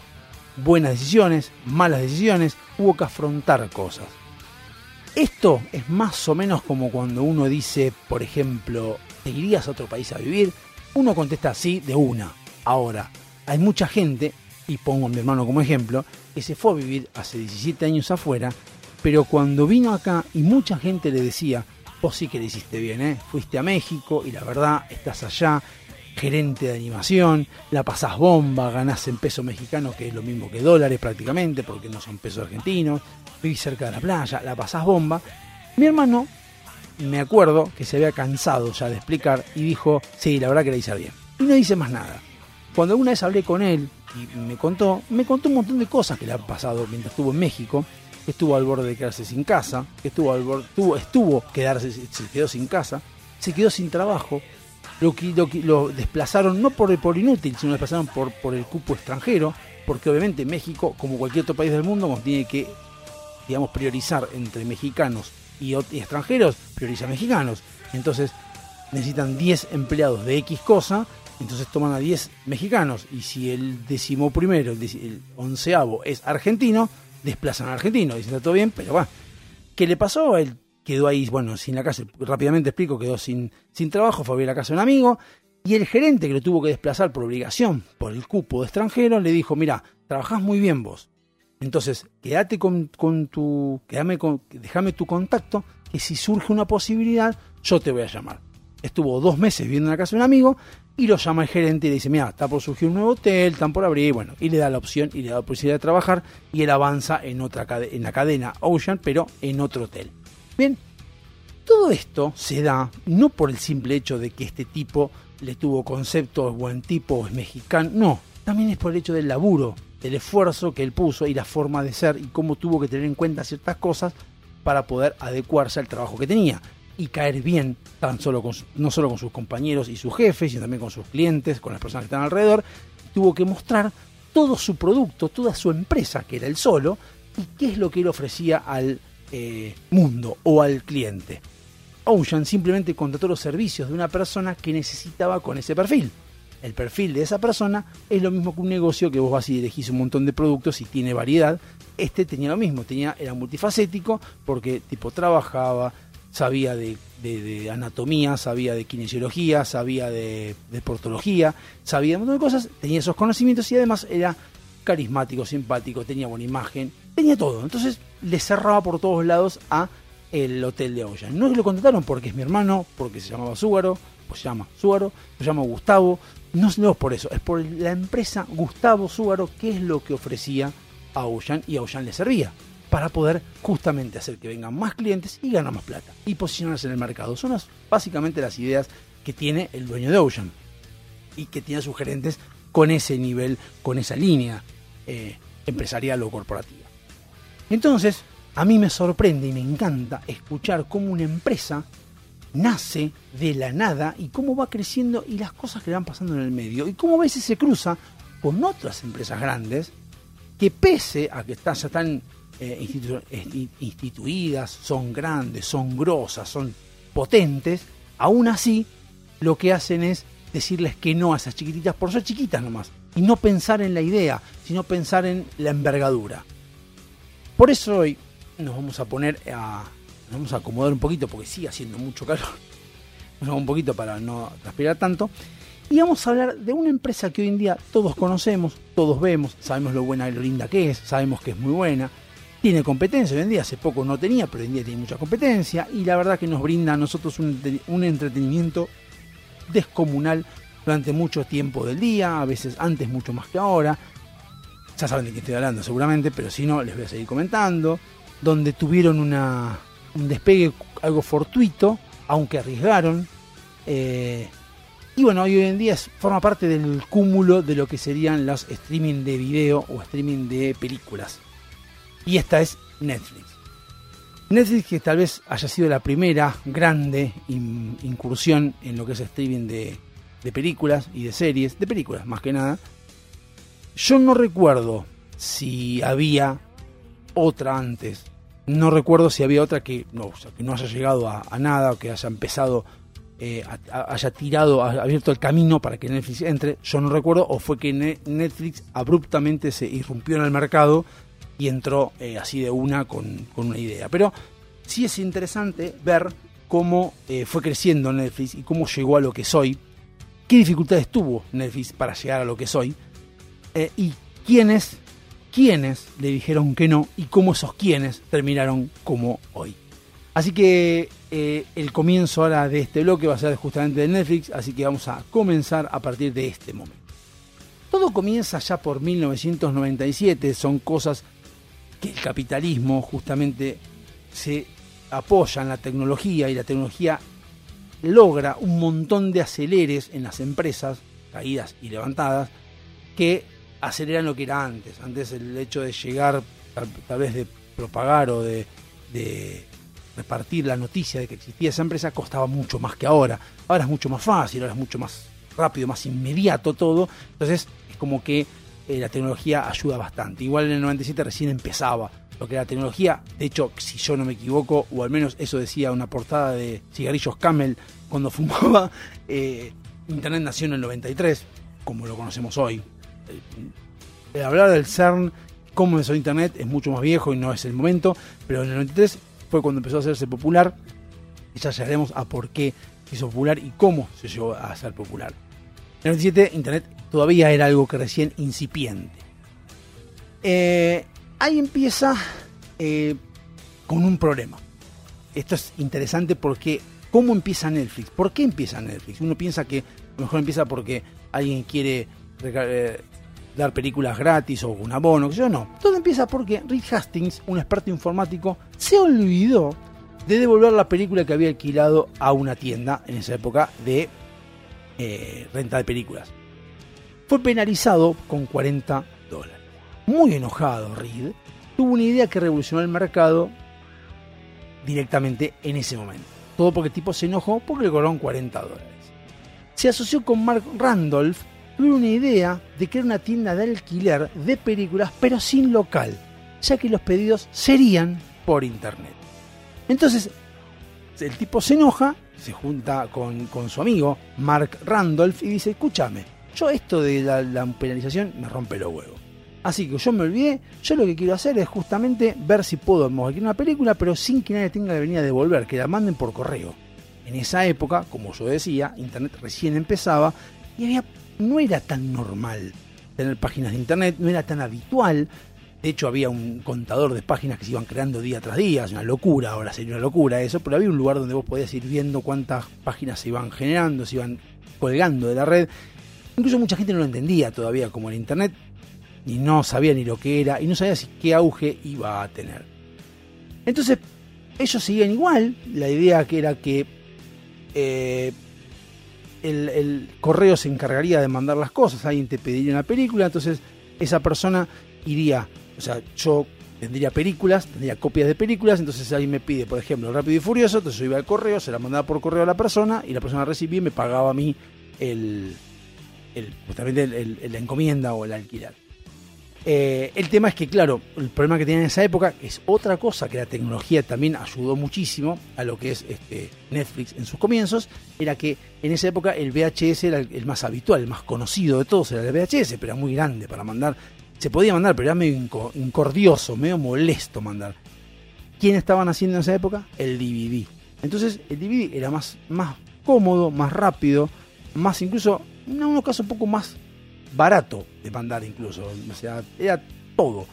buenas decisiones, malas decisiones, hubo que afrontar cosas. Esto es más o menos como cuando uno dice, por ejemplo, ¿te irías a otro país a vivir? Uno contesta sí de una. Ahora, hay mucha gente, y pongo a mi hermano como ejemplo, que se fue a vivir hace 17 años afuera, pero cuando vino acá y mucha gente le decía, vos sí que le hiciste bien, ¿eh? fuiste a México y la verdad estás allá, gerente de animación, la pasás bomba, ganás en peso mexicano, que es lo mismo que dólares prácticamente, porque no son pesos argentinos, vivís cerca de la playa, la pasás bomba. Mi hermano, me acuerdo que se había cansado ya de explicar y dijo, sí, la verdad que la hice bien. Y no dice más nada. Cuando alguna vez hablé con él y me contó, me contó un montón de cosas que le han pasado mientras estuvo en México, estuvo al borde de quedarse sin casa, estuvo al borde, tuvo, estuvo quedarse, se quedó sin casa, se quedó sin trabajo, lo, lo, lo desplazaron no por, por inútil, sino lo desplazaron por, por el cupo extranjero, porque obviamente México, como cualquier otro país del mundo, tiene que, digamos, priorizar entre mexicanos y, extranjeros, prioriza mexicanos. Entonces necesitan 10 empleados de X cosa, entonces toman a 10 mexicanos, y si el décimo primero, el, onceavo es argentino, desplazan al argentino, dicen está todo bien, pero va. ¿Qué le pasó? Él quedó ahí, bueno, sin la casa, rápidamente explico, quedó sin, sin trabajo, fue a ver la casa de un amigo, y el gerente que lo tuvo que desplazar por obligación, por el cupo de extranjero, le dijo, mira, trabajás muy bien vos, entonces quédate con, con tu, quédame con, déjame tu contacto, que si surge una posibilidad, yo te voy a llamar. Estuvo dos meses viviendo en la casa de un amigo, y lo llama el gerente y le dice, mira, está por surgir un nuevo hotel, están por abrir, bueno, y le da la opción y le da la posibilidad de trabajar, y él avanza en, otra, en la cadena Ocean, pero en otro hotel. Bien, todo esto se da no por el simple hecho de que este tipo le tuvo concepto, es buen tipo, es mexicano, no, también es por el hecho del laburo, del esfuerzo que él puso y la forma de ser y cómo tuvo que tener en cuenta ciertas cosas para poder adecuarse al trabajo que tenía y caer bien tan solo con no solo con sus compañeros y sus jefes, sino también con sus clientes, con las personas que están alrededor, tuvo que mostrar todo su producto, toda su empresa, que era el solo, y qué es lo que él ofrecía al eh, mundo o al cliente. Ocean simplemente contrató los servicios de una persona que necesitaba con ese perfil. El perfil de esa persona es lo mismo que un negocio que vos vas y elegís un montón de productos y tiene variedad. Este tenía lo mismo, tenía, era multifacético porque tipo trabajaba, sabía de, anatomía, sabía de kinesiología, sabía de, de portología, sabía de un montón de cosas, tenía esos conocimientos y además era carismático, simpático, tenía buena imagen, tenía todo. Entonces le cerraba por todos lados a el hotel de Ocean. No lo contrataron porque es mi hermano, porque se llamaba Súgaro, pues se llama Súgaro, se llama Gustavo. No, no es por eso, es por la empresa Gustavo Súgaro, que es lo que ofrecía a Ocean y a Ocean le servía para poder justamente hacer que vengan más clientes y ganar más plata y posicionarse en el mercado. Son básicamente las ideas que tiene el dueño de Ocean y que tiene a sus gerentes con ese nivel, con esa línea eh, empresarial o corporativa. Entonces, a mí me sorprende y me encanta escuchar cómo una empresa nace de la nada y cómo va creciendo y las cosas que van pasando en el medio y cómo a veces se cruza con otras empresas grandes que pese a que están, ya están eh, eh, instituidas, son grandes, son grosas, son potentes, aún así lo que hacen es decirles que no a esas chiquititas por ser chiquitas nomás y no pensar en la idea, sino pensar en la envergadura. Por eso hoy nos vamos a poner a. Vamos a acomodar un poquito porque sigue haciendo mucho calor. Vamos un poquito para no transpirar tanto. Y vamos a hablar de una empresa que hoy en día todos conocemos, todos vemos, sabemos lo buena y lo linda que es, sabemos que es muy buena. Tiene competencia, hoy en día hace poco no tenía, pero hoy en día tiene mucha competencia. Y la verdad que nos brinda a nosotros un entretenimiento descomunal durante mucho tiempo del día, a veces antes mucho más que ahora. Ya saben de qué estoy hablando seguramente, pero si no, les voy a seguir comentando. Donde tuvieron una, un despegue algo fortuito, aunque arriesgaron. Eh, y bueno, hoy en día forma parte del cúmulo de lo que serían los streaming de video o streaming de películas. Y esta es Netflix. Netflix que tal vez haya sido la primera grande in- incursión en lo que es streaming de, de películas y de series, de películas más que nada. Yo no recuerdo si había otra antes. No recuerdo si había otra que no, que no haya llegado a, nada o que haya empezado, eh, haya tirado, abierto el camino para que Netflix entre. Yo no recuerdo, o fue que Ne- Netflix abruptamente se irrumpió en el mercado y entró eh, así de una con, con una idea. Pero sí es interesante ver cómo eh, fue creciendo Netflix y cómo llegó a lo que soy, qué dificultades tuvo Netflix para llegar a lo que soy, eh, y quiénes, quiénes le dijeron que no y cómo esos quiénes terminaron como hoy. Así que eh, el comienzo ahora de este bloque va a ser justamente de Netflix, así que vamos a comenzar a partir de este momento. Todo comienza ya por 1997, son cosas que el capitalismo justamente se apoya en la tecnología y la tecnología logra un montón de aceleres en las empresas, caídas y levantadas, que aceleran lo que era antes. Antes el hecho de llegar, tal, vez de propagar o de, de repartir la noticia de que existía esa empresa costaba mucho más que ahora. Ahora es mucho más fácil, ahora es mucho más rápido, más inmediato todo. Entonces es como que eh, la tecnología ayuda bastante. Igual en el 97 recién empezaba lo que era la tecnología. De hecho, si yo no me equivoco, o al menos eso decía una portada de cigarrillos Camel cuando fumaba, eh, Internet nació en el 93, como lo conocemos hoy. Eh, hablar del CERN, cómo empezó Internet, es mucho más viejo y no es el momento, pero en el 93 fue cuando empezó a hacerse popular. Y ya llegaremos a por qué se hizo popular y cómo se llegó a ser popular. En el 97 Internet todavía era algo que recién incipiente. Eh, ahí empieza eh, con un problema. Esto es interesante porque ¿cómo empieza Netflix? ¿Por qué empieza Netflix? Uno piensa que mejor empieza porque alguien quiere dar películas gratis o un abono, que yo no. Todo empieza porque Rick Hastings, un experto informático, se olvidó de devolver la película que había alquilado a una tienda en esa época de eh, renta de películas. Fue penalizado con 40 dólares. Muy enojado, Reed tuvo una idea que revolucionó el mercado directamente en ese momento. Todo porque el tipo se enojó porque le cobraron 40 dólares. Se asoció con Mark Randolph, tuvo una idea de crear una tienda de alquiler de películas, pero sin local, ya que los pedidos serían por internet. Entonces, el tipo se enoja, se junta con, con su amigo Mark Randolph y dice, escúchame, yo esto de la, la penalización me rompe los huevos. Así que yo me olvidé, yo lo que quiero hacer es justamente ver si puedo alquilar una película, pero sin que nadie tenga que venir a devolver, que la manden por correo. En esa época, como yo decía, Internet recién empezaba y había, no era tan normal tener páginas de Internet, no era tan habitual. De hecho, había un contador de páginas que se iban creando día tras día, es una locura, ahora sería una locura eso, pero había un lugar donde vos podías ir viendo cuántas páginas se iban generando, se iban colgando de la red. Incluso mucha gente no lo entendía todavía como el Internet, y no sabía ni lo que era, y no sabía si qué auge iba a tener. Entonces, ellos seguían igual, la idea que era que eh, el, correo se encargaría de mandar las cosas, alguien te pediría una película, entonces esa persona iría, o sea, yo tendría películas, tendría copias de películas, entonces alguien me pide, por ejemplo, Rápido y Furioso, entonces yo iba al correo, se la mandaba por correo a la persona y la persona recibía y me pagaba a mí el, justamente la encomienda o el alquiler. Eh, el tema es que, claro, el problema que tenía en esa época es otra cosa que la tecnología también ayudó muchísimo a lo que es este, Netflix en sus comienzos, era que en esa época el VHS era el, el más habitual, el más conocido de todos, era el VHS, pero era muy grande para mandar. Se podía mandar, pero era medio inco- incordioso, medio molesto mandar. ¿Quién estaban haciendo en esa época? El DVD. Entonces el DVD era más, más cómodo, más rápido, más incluso, en algunos casos un poco más barato de mandar incluso. O sea, era todo.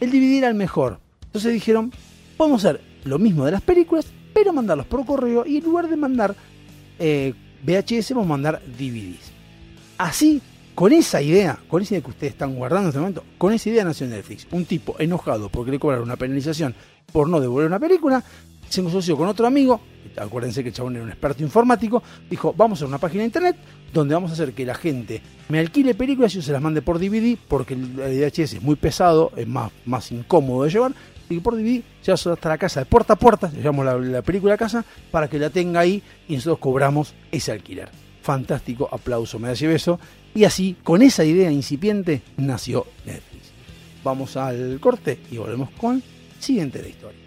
El DVD era el mejor. Entonces dijeron, podemos hacer lo mismo de las películas, pero mandarlos por correo y en lugar de mandar eh, VHS, vamos a mandar DVDs. Así, con esa idea, con esa idea que ustedes están guardando en este momento, con esa idea nació Netflix. Un tipo enojado porque le cobraron una penalización por no devolver una película, se asoció con otro amigo, acuérdense que el chabón era un experto informático, dijo, vamos a una página de internet donde vamos a hacer que la gente me alquile películas y yo se las mande por DVD, porque el VHS es muy pesado, es más, más incómodo de llevar, y por DVD se va hasta la casa de puerta a puerta, le llevamos la, la película a casa, para que la tenga ahí y nosotros cobramos ese alquiler. Fantástico, aplauso, me y beso. Y así, con esa idea incipiente, nació Netflix. Vamos al corte y volvemos con siguiente de la historia.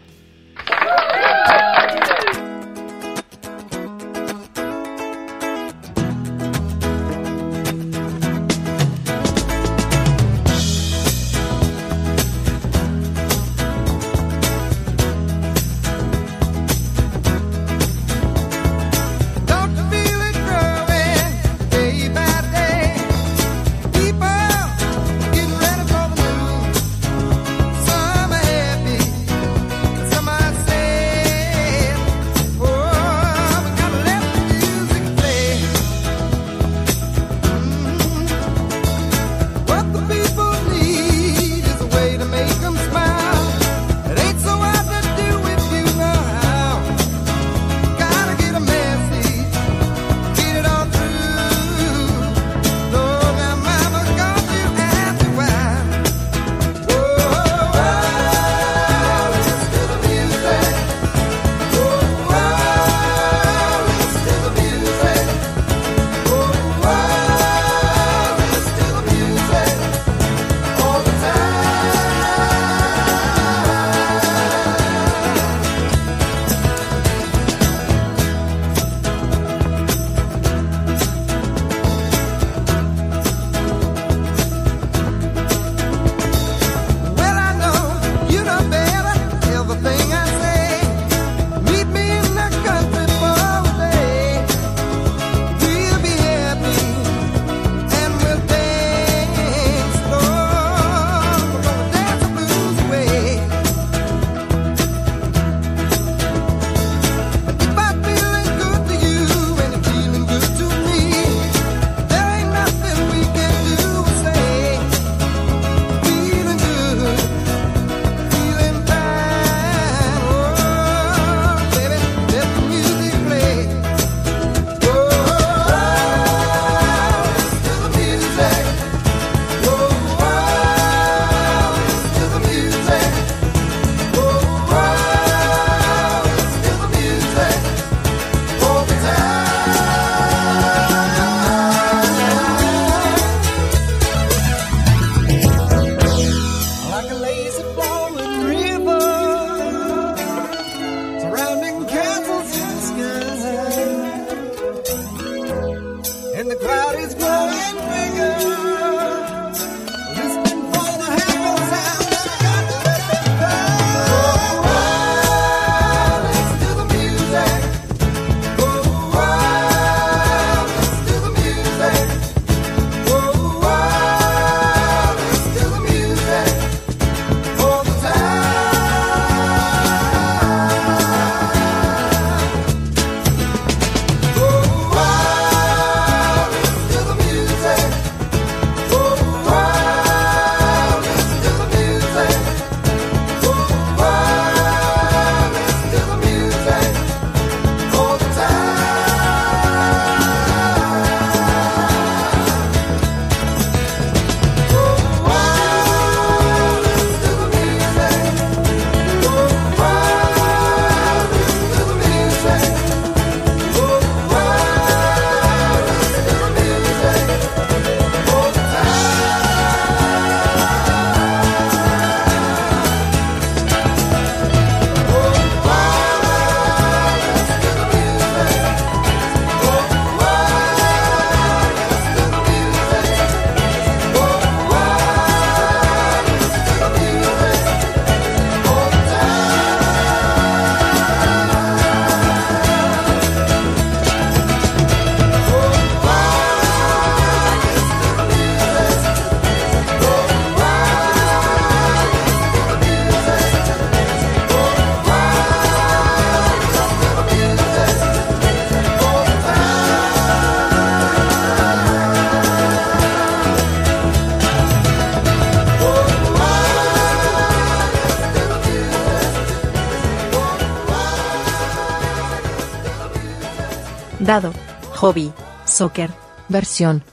Dado. Hobby. Soccer. Versión.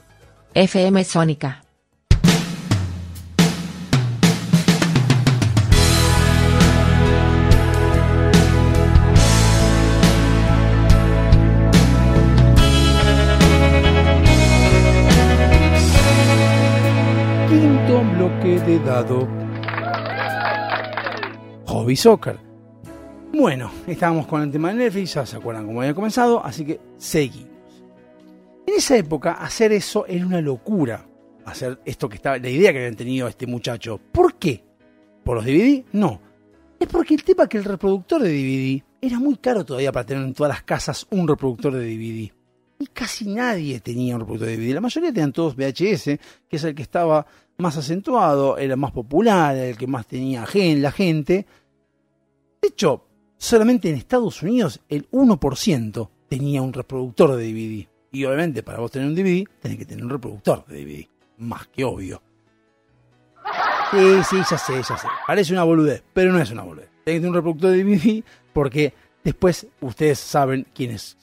FM Sónica. Quinto bloque de dado. Hobby Soccer. Bueno, estábamos con el tema de Netflix, ya se acuerdan cómo había comenzado, así que seguimos. En esa época, hacer eso era una locura. Hacer esto que estaba, la idea que habían tenido este muchacho. ¿Por qué? ¿Por los DVD? No. Es porque el tema que el reproductor de DVD era muy caro todavía para tener en todas las casas un reproductor de DVD. Y casi nadie tenía un reproductor de DVD. La mayoría tenían todos VHS, que es el que estaba más acentuado, era más popular, el que más tenía la gente. De hecho, solamente en Estados Unidos el 1% tenía un reproductor de DVD. Y obviamente para vos tener un DVD, tenés que tener un reproductor de DVD. Más que obvio. Sí, sí, ya sé, ya sé. Parece una boludez, pero no es una boludez. Tenés un reproductor de DVD porque después ustedes saben quiénes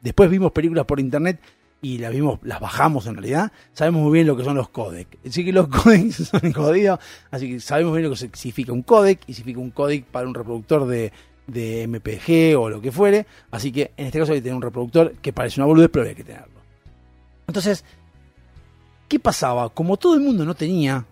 después vimos películas por internet y las vimos, las bajamos en realidad, sabemos muy bien lo que son los codecs. Así que los codecs son jodidos, así que sabemos bien lo que significa un codec y significa un codec para un reproductor de, de MPG o lo que fuere. Así que en este caso hay que tener un reproductor que parece una boludez, pero hay que tenerlo. Entonces, ¿qué pasaba? Como todo el mundo no tenía,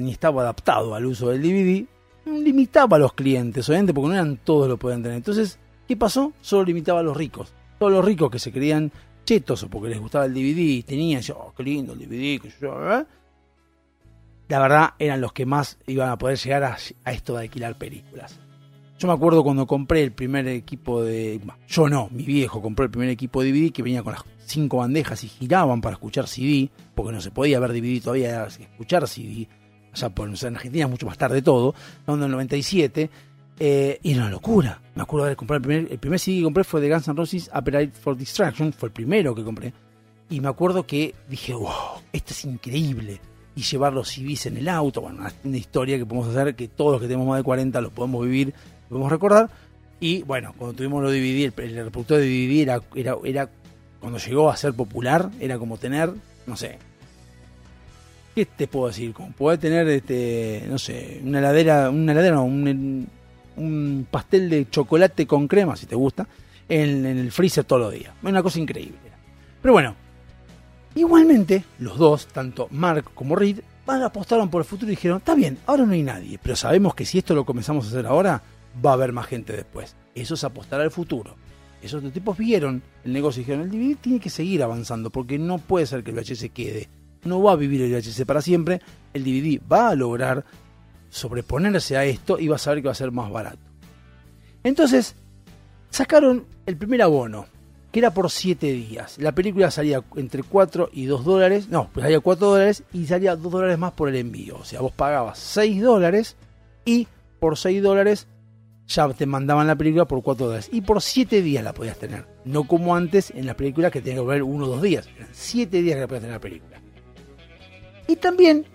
ni estaba adaptado al uso del DVD, limitaba a los clientes, obviamente, porque no eran todos lo podían tener. Entonces, ¿qué pasó? Solo limitaba a los ricos. Todos los ricos que se creían chetos o porque les gustaba el DVD, tenían, oh, qué lindo el DVD, que yo, la verdad eran los que más iban a poder llegar a, esto de alquilar películas. Yo me acuerdo cuando compré el primer equipo de... Yo no, mi viejo compró el primer equipo de DVD que venía con las cinco bandejas y giraban para escuchar CD, porque no se podía ver DVD todavía, era escuchar CD. O sea, por, en Argentina es mucho más tarde todo, en el 97, eh, y era una locura. Me acuerdo de haber comprado el primer, el primer CD que compré fue de Guns N' Roses, Appetite for Distraction, fue el primero que compré. Y me acuerdo que dije, wow, esto es increíble. Y llevar los CDs en el auto, bueno, una, historia que podemos hacer que todos los que tenemos más de 40 lo podemos vivir, podemos recordar. Y bueno, cuando tuvimos los DVD, el, reproductor de DVD era, era, cuando llegó a ser popular, era como tener, no sé, ¿qué te puedo decir? Como poder tener, este, no sé, una heladera, una heladera, un pastel de chocolate con crema, si te gusta, en, en el freezer todos los días. Una cosa increíble. Pero bueno, igualmente, los dos, tanto Mark como Reed, apostaron por el futuro y dijeron, está bien, ahora no hay nadie, pero sabemos que si esto lo comenzamos a hacer ahora, va a haber más gente después. Eso es apostar al futuro. Esos tipos vieron el negocio y dijeron, el DVD tiene que seguir avanzando, porque no puede ser que el VHS quede. No va a vivir el VHS para siempre. El DVD va a lograr sobreponerse a esto y va a saber que va a ser más barato. Entonces, sacaron el primer abono, que era por 7 días. La película salía entre 4 y 2 dólares, no, pues salía 4 dólares y salía 2 dólares más por el envío. O sea, vos pagabas 6 dólares y por 6 dólares ya te mandaban la película por 4 dólares. Y por 7 días la podías tener. No como antes en las películas que tenías que ver 1 o 2 días. Eran 7 días que la podías tener la película. Y también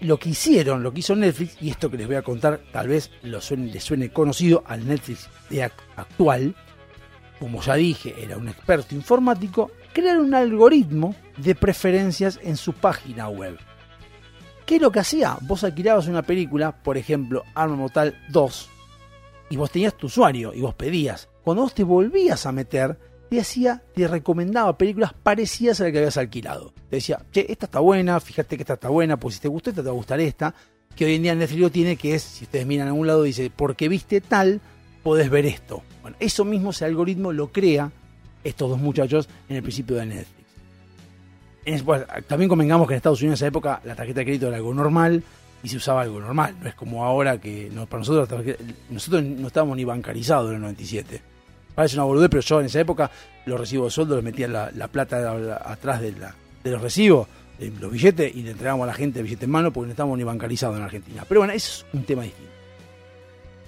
lo que hicieron, lo que hizo Netflix, y esto que les voy a contar tal vez lo suene, les suene conocido al Netflix de actual, como ya dije, era un experto informático, crear un algoritmo de preferencias en su página web. ¿Qué es lo que hacía? Vos alquilabas una película, por ejemplo, Arma Mortal 2, y vos tenías tu usuario y vos pedías. Cuando vos te volvías a meter, te hacía, te recomendaba películas parecidas a las que habías alquilado. Te decía, che, esta está buena, fíjate que esta está buena, pues si te gustó esta te va a gustar esta. Que hoy en día Netflix lo tiene, que es, si ustedes miran a algún lado, dice, porque viste tal, podés ver esto. Bueno, eso mismo, ese algoritmo lo crea estos dos muchachos en el principio de Netflix. En, también convengamos que en Estados Unidos en esa época la tarjeta de crédito era algo normal y se usaba algo normal. No es como ahora que para nosotros, nosotros no estábamos ni bancarizados en el 97 parece una boludez, pero yo en esa época los recibos de sueldo los metía la, la plata atrás de, de los recibos, de los billetes, y le entregábamos a la gente el billete en mano porque no estábamos ni bancarizados en Argentina. Pero bueno, eso es un tema distinto.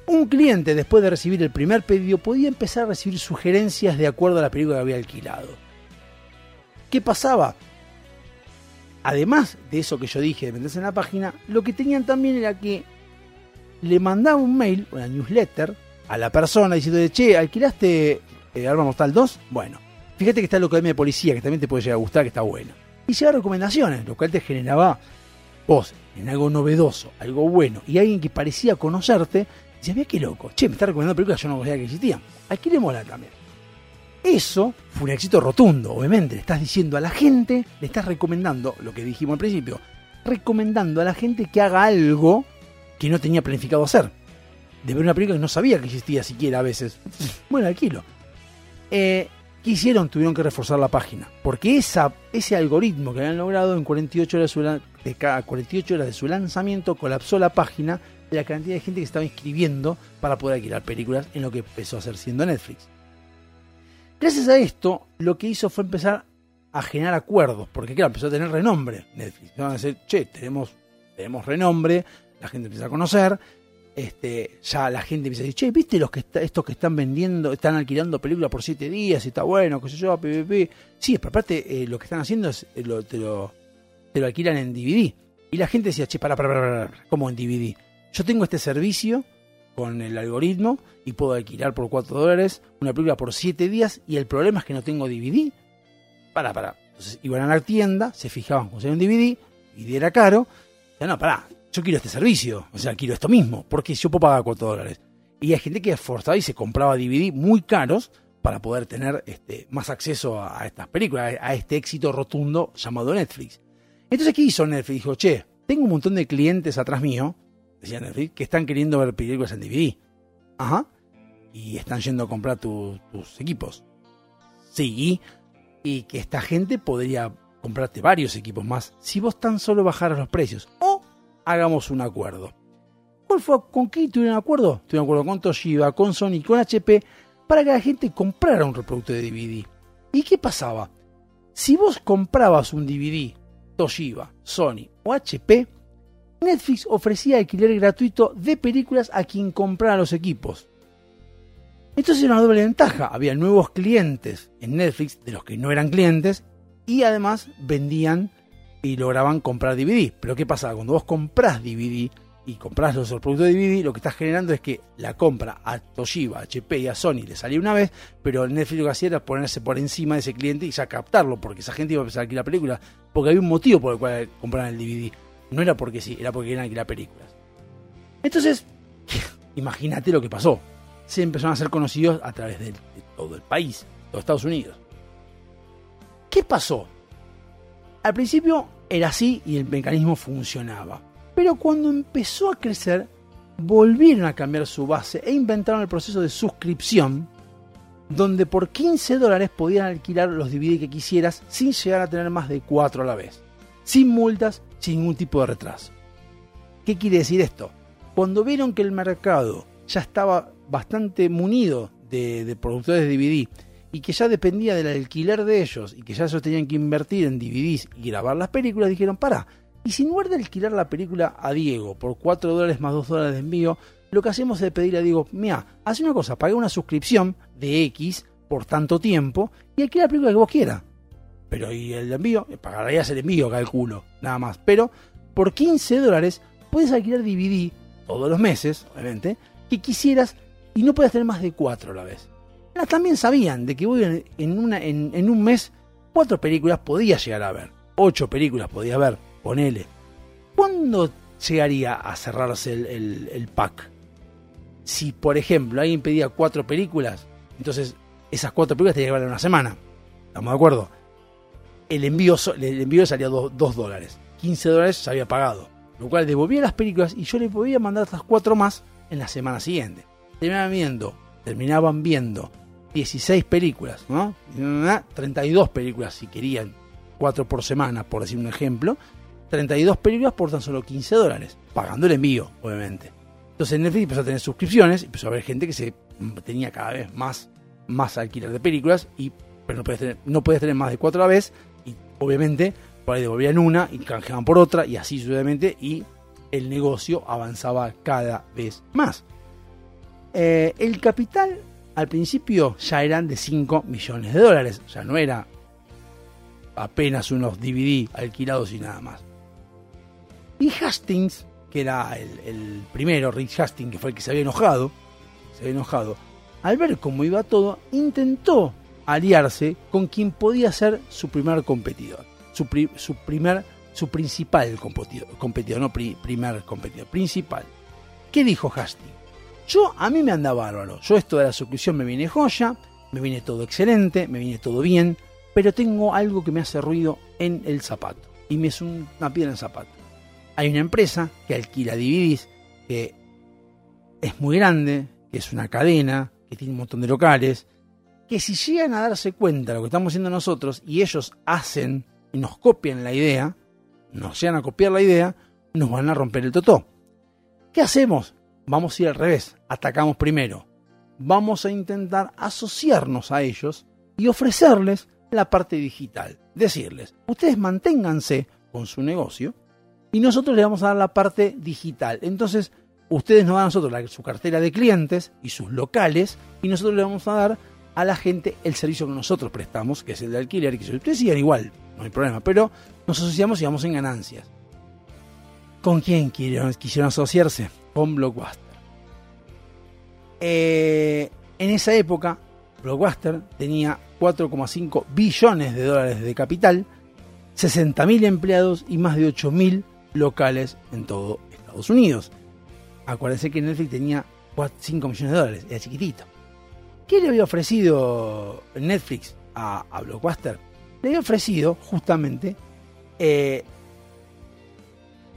Un cliente, después de recibir el primer pedido, podía empezar a recibir sugerencias de acuerdo a la película que había alquilado. ¿Qué pasaba? Además de eso que yo dije de meterse en la página, lo que tenían también era que le mandaba un mail, una newsletter, a la persona diciendo, che, ¿alquilaste eh, Arma Mortal 2? Bueno, Fíjate que está la Academia de Policía, que también te puede llegar a gustar, que está bueno. Y lleva recomendaciones, lo cual te generaba vos en algo novedoso, algo bueno, y alguien que parecía conocerte, decías, mira qué loco, che, me está recomendando películas yo no sabía que existían. Alquilémosla también. Eso fue un éxito rotundo, obviamente. Le estás diciendo a la gente, le estás recomendando, lo que dijimos al principio, recomendando a la gente que haga algo que no tenía planificado hacer. De ver una película que no sabía que existía siquiera a veces. Bueno, alquilo. Eh, ¿Qué hicieron? Tuvieron que reforzar la página. Porque ese algoritmo que habían logrado en 48 horas, de su lan- de cada 48 horas de su lanzamiento colapsó la página de la cantidad de gente que estaba inscribiendo para poder alquilar películas en lo que empezó a hacer siendo Netflix. Gracias a esto, lo que hizo fue empezar a generar acuerdos, porque claro, empezó a tener renombre Netflix. Van a decir, che, tenemos, tenemos renombre, la gente empieza a conocer, este, ya la gente empieza a decir, che, ¿viste los que está- estos que están vendiendo, están alquilando películas por siete días y está bueno, qué sé yo, PPP? Sí, pero aparte eh, lo que están haciendo es, eh, lo, te lo alquilan en DVD. Y la gente decía, che, para, para, para, para, ¿cómo en DVD? Yo tengo este servicio con el algoritmo y puedo alquilar por 4 dólares una película por 7 días y el problema es que no tengo DVD. Para, para. Entonces iban a la tienda, se fijaban con un DVD, DVD era caro. Decían, no, pará, yo quiero este servicio, o sea, quiero esto mismo, porque yo puedo pagar 4 dólares. Y hay gente que esforzaba y se compraba DVD muy caros para poder tener este, más acceso a, estas películas, a este éxito rotundo llamado Netflix. Entonces, ¿qué hizo Netflix? Dijo, che, tengo un montón de clientes atrás mío, decía Netflix, que están queriendo ver películas en DVD. Ajá. Y están yendo a comprar tu- tus equipos. Sí. Y que esta gente podría comprarte varios equipos más si vos tan solo bajaras los precios. O hagamos un acuerdo. ¿Cuál fue? ¿Con quién tuvieron un acuerdo? Tuvieron un acuerdo con Toshiba, con Sony, con HP, para que la gente comprara un reproductor de DVD. ¿Y qué pasaba? Si vos comprabas un DVD, Toshiba, Sony o HP, Netflix ofrecía alquiler gratuito de películas a quien comprara los equipos. Entonces era una doble ventaja. Había nuevos clientes en Netflix de los que no eran clientes y además vendían y lograban comprar DVD. Pero ¿qué pasaba? Cuando vos comprás DVD y comprás los productos de DVD, lo que estás generando es que la compra a Toshiba, a HP y a Sony le salía una vez, pero Netflix lo que hacía era ponerse por encima de ese cliente y ya captarlo, porque esa gente iba a empezar a alquilar películas, porque había un motivo por el cual compraban el DVD. No era porque sí, era porque querían alquilar películas. Entonces, imagínate lo que pasó. Se empezaron a ser conocidos a través de, todo el país, los Estados Unidos. ¿Qué pasó? Al principio era así y el mecanismo funcionaba. Pero cuando empezó a crecer, volvieron a cambiar su base e inventaron el proceso de suscripción, donde por 15 dólares podías alquilar los DVD que quisieras sin llegar a tener más de 4 a la vez. Sin multas, sin ningún tipo de retraso. ¿Qué quiere decir esto? Cuando vieron que el mercado ya estaba bastante munido de, productores de DVD y que ya dependía del alquiler de ellos y que ya ellos tenían que invertir en DVDs y grabar las películas, dijeron, para, y si en lugar de alquilar la película a Diego por 4 dólares más 2 dólares de envío, lo que hacemos es pedirle a Diego, mira, hace una cosa, paga una suscripción de X por tanto tiempo y alquila la película que vos quieras. Pero y el envío, pagarías el envío, calculo, nada más. Pero por 15 dólares puedes alquilar DVD todos los meses, obviamente, que quisieras y no puedes tener más de 4 a la vez. Ah, También sabían de que vos en, una, en, en un mes cuatro películas podías llegar a ver. Ocho películas podías ver, ponele. ¿Cuándo llegaría a cerrarse el, pack? Si, por ejemplo, alguien pedía cuatro películas, entonces esas cuatro películas tenían que una semana. ¿Estamos de acuerdo? El envío, el envío salía 2 dólares. 15 dólares se había pagado. Lo cual devolvía las películas y yo le podía mandar estas cuatro más en la semana siguiente. Terminaban viendo, terminaban viendo 16 películas, ¿no? 32 películas si querían, 4 por semana, por decir un ejemplo. 32 películas por tan solo 15 dólares, pagando el envío, obviamente. Entonces Netflix empezó a tener suscripciones, empezó a haber gente que se tenía cada vez más, más alquiler de películas, y, pero no podías, tener, no tener más de 4 a la vez, obviamente por ahí devolvían una y canjeaban por otra, y así sucesivamente, y el negocio avanzaba cada vez más. Eh, el capital al principio ya eran de 5 millones de dólares, sea, no era apenas unos DVD alquilados y nada más. Y Hastings, que era el, el primero, Rick Hastings, que fue el que se había enojado, se había enojado, al ver cómo iba todo, intentó aliarse con quien podía ser su primer competidor, su, pri- su primer, su principal competidor, competidor no pri- primer competidor, principal. ¿Qué dijo Hastings? Yo, a mí me anda bárbaro, yo esto de la suscripción me viene joya, me viene todo excelente, me viene todo bien, pero tengo algo que me hace ruido en el zapato, y me es un- una piedra en el zapato. Hay una empresa que alquila DVDs, que es muy grande, que es una cadena, que tiene un montón de locales, que si llegan a darse cuenta de lo que estamos haciendo nosotros y ellos hacen y nos copian la idea, nos llegan a copiar la idea, nos van a romper el totó. ¿Qué hacemos? Vamos a ir al revés, atacamos primero. Vamos a intentar asociarnos a ellos y ofrecerles la parte digital. Decirles, ustedes manténganse con su negocio y nosotros les vamos a dar la parte digital. Entonces, ustedes nos dan a nosotros su cartera de clientes y sus locales y nosotros le vamos a dar a la gente el servicio que nosotros prestamos, que es el de alquiler, que ustedes sigan igual, no hay problema, pero nos asociamos y vamos en ganancias. ¿Con quién quisieron, quisieron asociarse? Con Blockbuster. Eh, en esa época, Blockbuster tenía 4,5 billones de dólares de capital, 60.000 empleados y más de 8.000 locales en todo Estados Unidos. Acuérdense que Netflix tenía 4 5 millones de dólares, era chiquitito. ¿Qué le había ofrecido Netflix a, Blockbuster? Le había ofrecido justamente eh,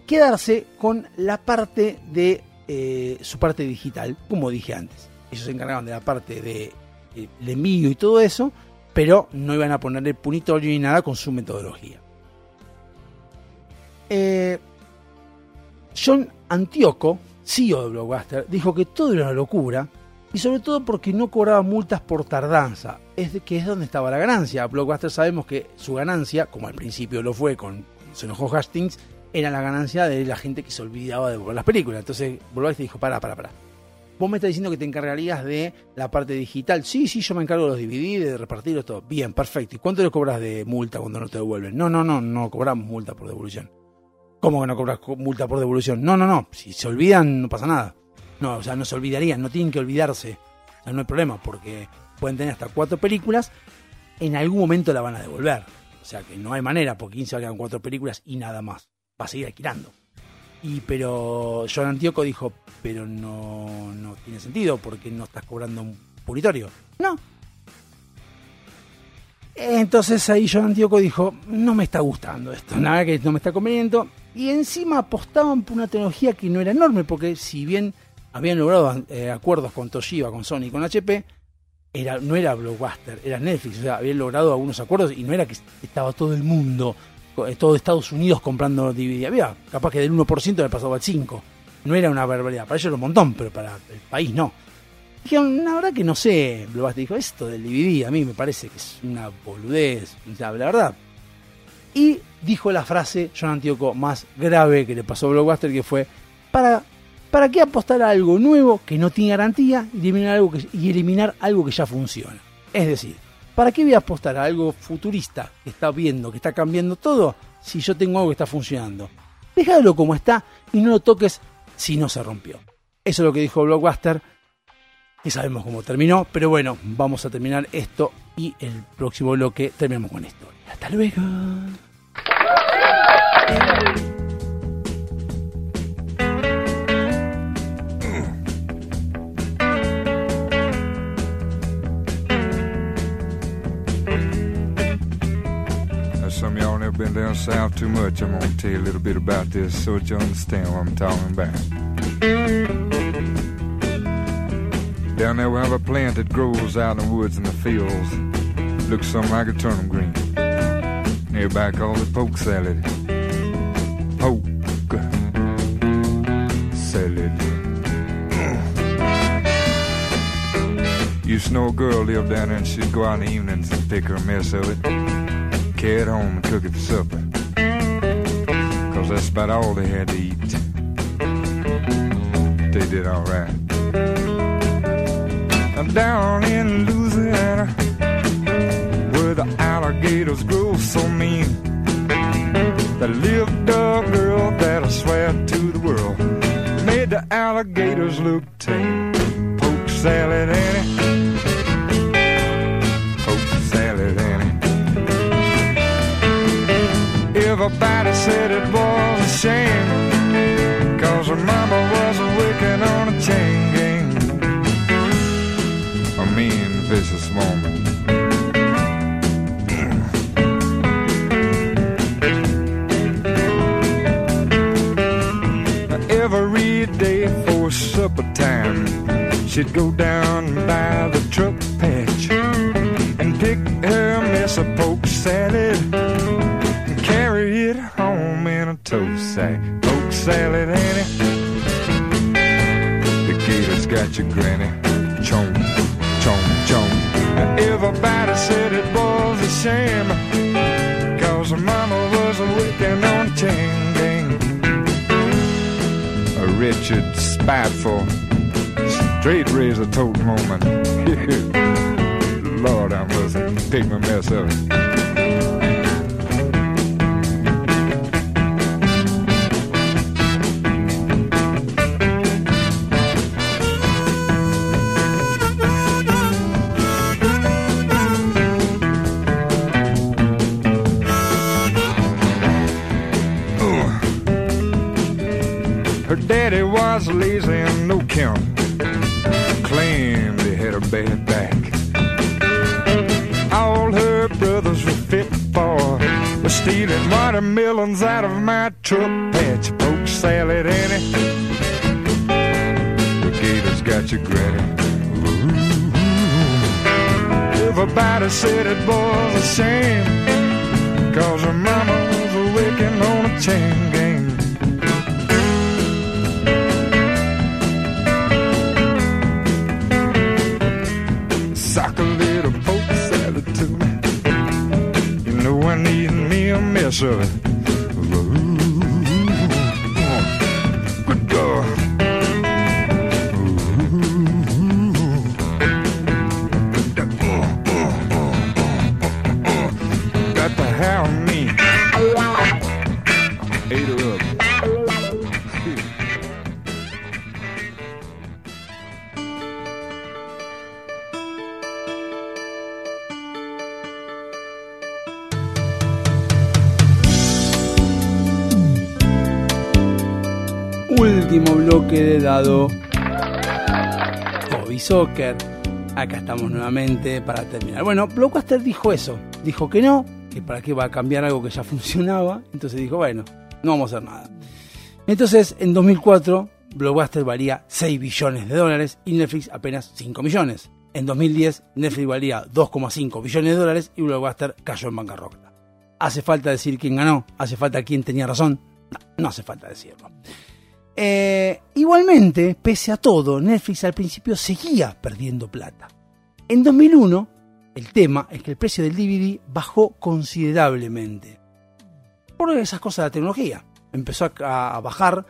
quedarse con la parte de eh, su parte digital, como dije antes. Ellos se encargaban de la parte de eh, envío y todo eso, pero no iban a ponerle punitorio ni nada con su metodología. John Antioco, CEO de Blockbuster, dijo que todo era una locura y sobre todo porque no cobraba multas por tardanza, es de que es donde estaba la ganancia. Blockbuster sabemos que su ganancia, como al principio lo fue con se enojó Hastings, era la ganancia de la gente que se olvidaba de ver las películas. Entonces Blockbuster dijo, para, para, para. Vos me estás diciendo que te encargarías de la parte digital. Sí, sí, yo me encargo de los DVD, de repartirlos todo. Bien, perfecto. ¿Y cuánto le cobras de multa cuando no te devuelven? No, no, no, no cobramos multa por devolución. ¿Cómo que no cobras co- multa por devolución? No, no, no. Si se olvidan, no pasa nada. No, o sea, no se olvidarían, no tienen que olvidarse. O sea, no hay problema, porque pueden tener hasta cuatro películas, en algún momento la van a devolver. O sea que no hay manera, porque 15 valgan cuatro películas y nada más. Va a seguir alquilando. Y pero John Antioco dijo, pero no, no tiene sentido, porque no estás cobrando un puritorio. No. Entonces ahí John Antioco dijo, no me está gustando esto, nada que no me está conveniendo. Y encima apostaban por una tecnología que no era enorme, porque si bien habían logrado eh, acuerdos con Toshiba, con Sony con HP, era, no era Blockbuster, era Netflix, o sea, habían logrado algunos acuerdos y no era que estaba todo el mundo, eh, todo Estados Unidos comprando DVD, había capaz que del 1% le pasaba al 5%, no era una barbaridad, para ellos era un montón, pero para el país no. Dijeron, la verdad que no sé, Blockbuster dijo, esto del DVD a mí me parece que es una boludez, o sea, la verdad. Y dijo la frase, John Antioco, más grave que le pasó a Blockbuster, que fue, para ¿Para qué apostar a algo nuevo que no tiene garantía y eliminar algo que, y eliminar algo que ya funciona? Es decir, ¿para qué voy a apostar a algo futurista que está viendo, que está cambiando todo, si yo tengo algo que está funcionando? Déjalo como está y no lo toques si no se rompió. Eso es lo que dijo Blockbuster, que sabemos cómo terminó, pero bueno, vamos a terminar esto y el próximo bloque terminamos con esto. Hasta luego. Been down south too much. I'm gonna tell you a little bit about this so that you understand what I'm talking about. Down there we have a plant that grows out in the woods and the fields. Looks something like a turnip green. Everybody calls it poke salad. Poke salad. Used to know a girl lived down there and she'd go out in the evenings and pick her mess of it carry it home and cook it for supper. Cause that's about all they had to eat. They did alright. Down in Louisiana, where the alligators grow so mean, there lived a girl that I swear to the world made the alligators look tame. Poke salad, Annie. Everybody said it was a shame. Cause her mama was a wicked on a chain gang. A mean, vicious woman. Every day for supper time, she'd go down by the truck patch and pick her mess of poke salad a tow sack. Poke salad, Annie. The gator's got your granny. Chomp, chomp, chomp. Everybody said it was a shame. Cause mama was a wicked on gang. A wretched, spiteful, straight razor toting woman. Lord, I must take my mess up. Was lazy and no count. Claimed he had a bad back. All her brothers were fit for was stealing watermelons out of my truck patch. Poke salad, Annie. The gator's got your granny. Everybody said it was a shame. Cause her mama was a wicked on a chain me Hobby Soccer. Acá estamos nuevamente para terminar. Bueno, Blockbuster dijo eso. Dijo que no, que para qué va a cambiar algo que ya funcionaba. Entonces dijo, bueno, no vamos a hacer nada. Entonces, en 2004, Blockbuster valía 6 billones de dólares y Netflix apenas 5 millones. En 2010, Netflix valía 2,5 billones de dólares y Blockbuster cayó en bancarrota. ¿Hace falta decir quién ganó? ¿Hace falta quién tenía razón? No, no hace falta decirlo. Eh, igualmente, pese a todo, Netflix al principio seguía perdiendo plata. En 2001, el tema es que el precio del DVD bajó considerablemente. Por esas cosas de la tecnología. Empezó a, bajar,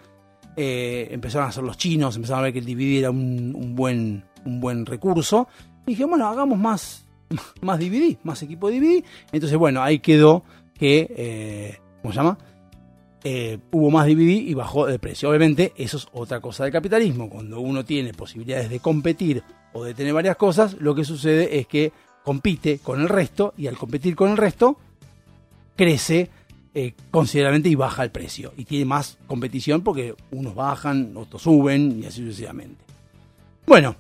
eh, empezaron a hacer los chinos, empezaron a ver que el DVD era un, un buen, un buen recurso. Y dije, bueno, hagamos más, más DVD, más equipo de DVD. Entonces, bueno, ahí quedó que, eh, ¿cómo se llama? Eh, hubo más DVD y bajó de precio. Obviamente, eso es otra cosa del capitalismo. Cuando uno tiene posibilidades de competir o de tener varias cosas, lo que sucede es que compite con el resto y al competir con el resto, crece eh, considerablemente y baja el precio. Y tiene más competición porque unos bajan, otros suben y así sucesivamente. Bueno,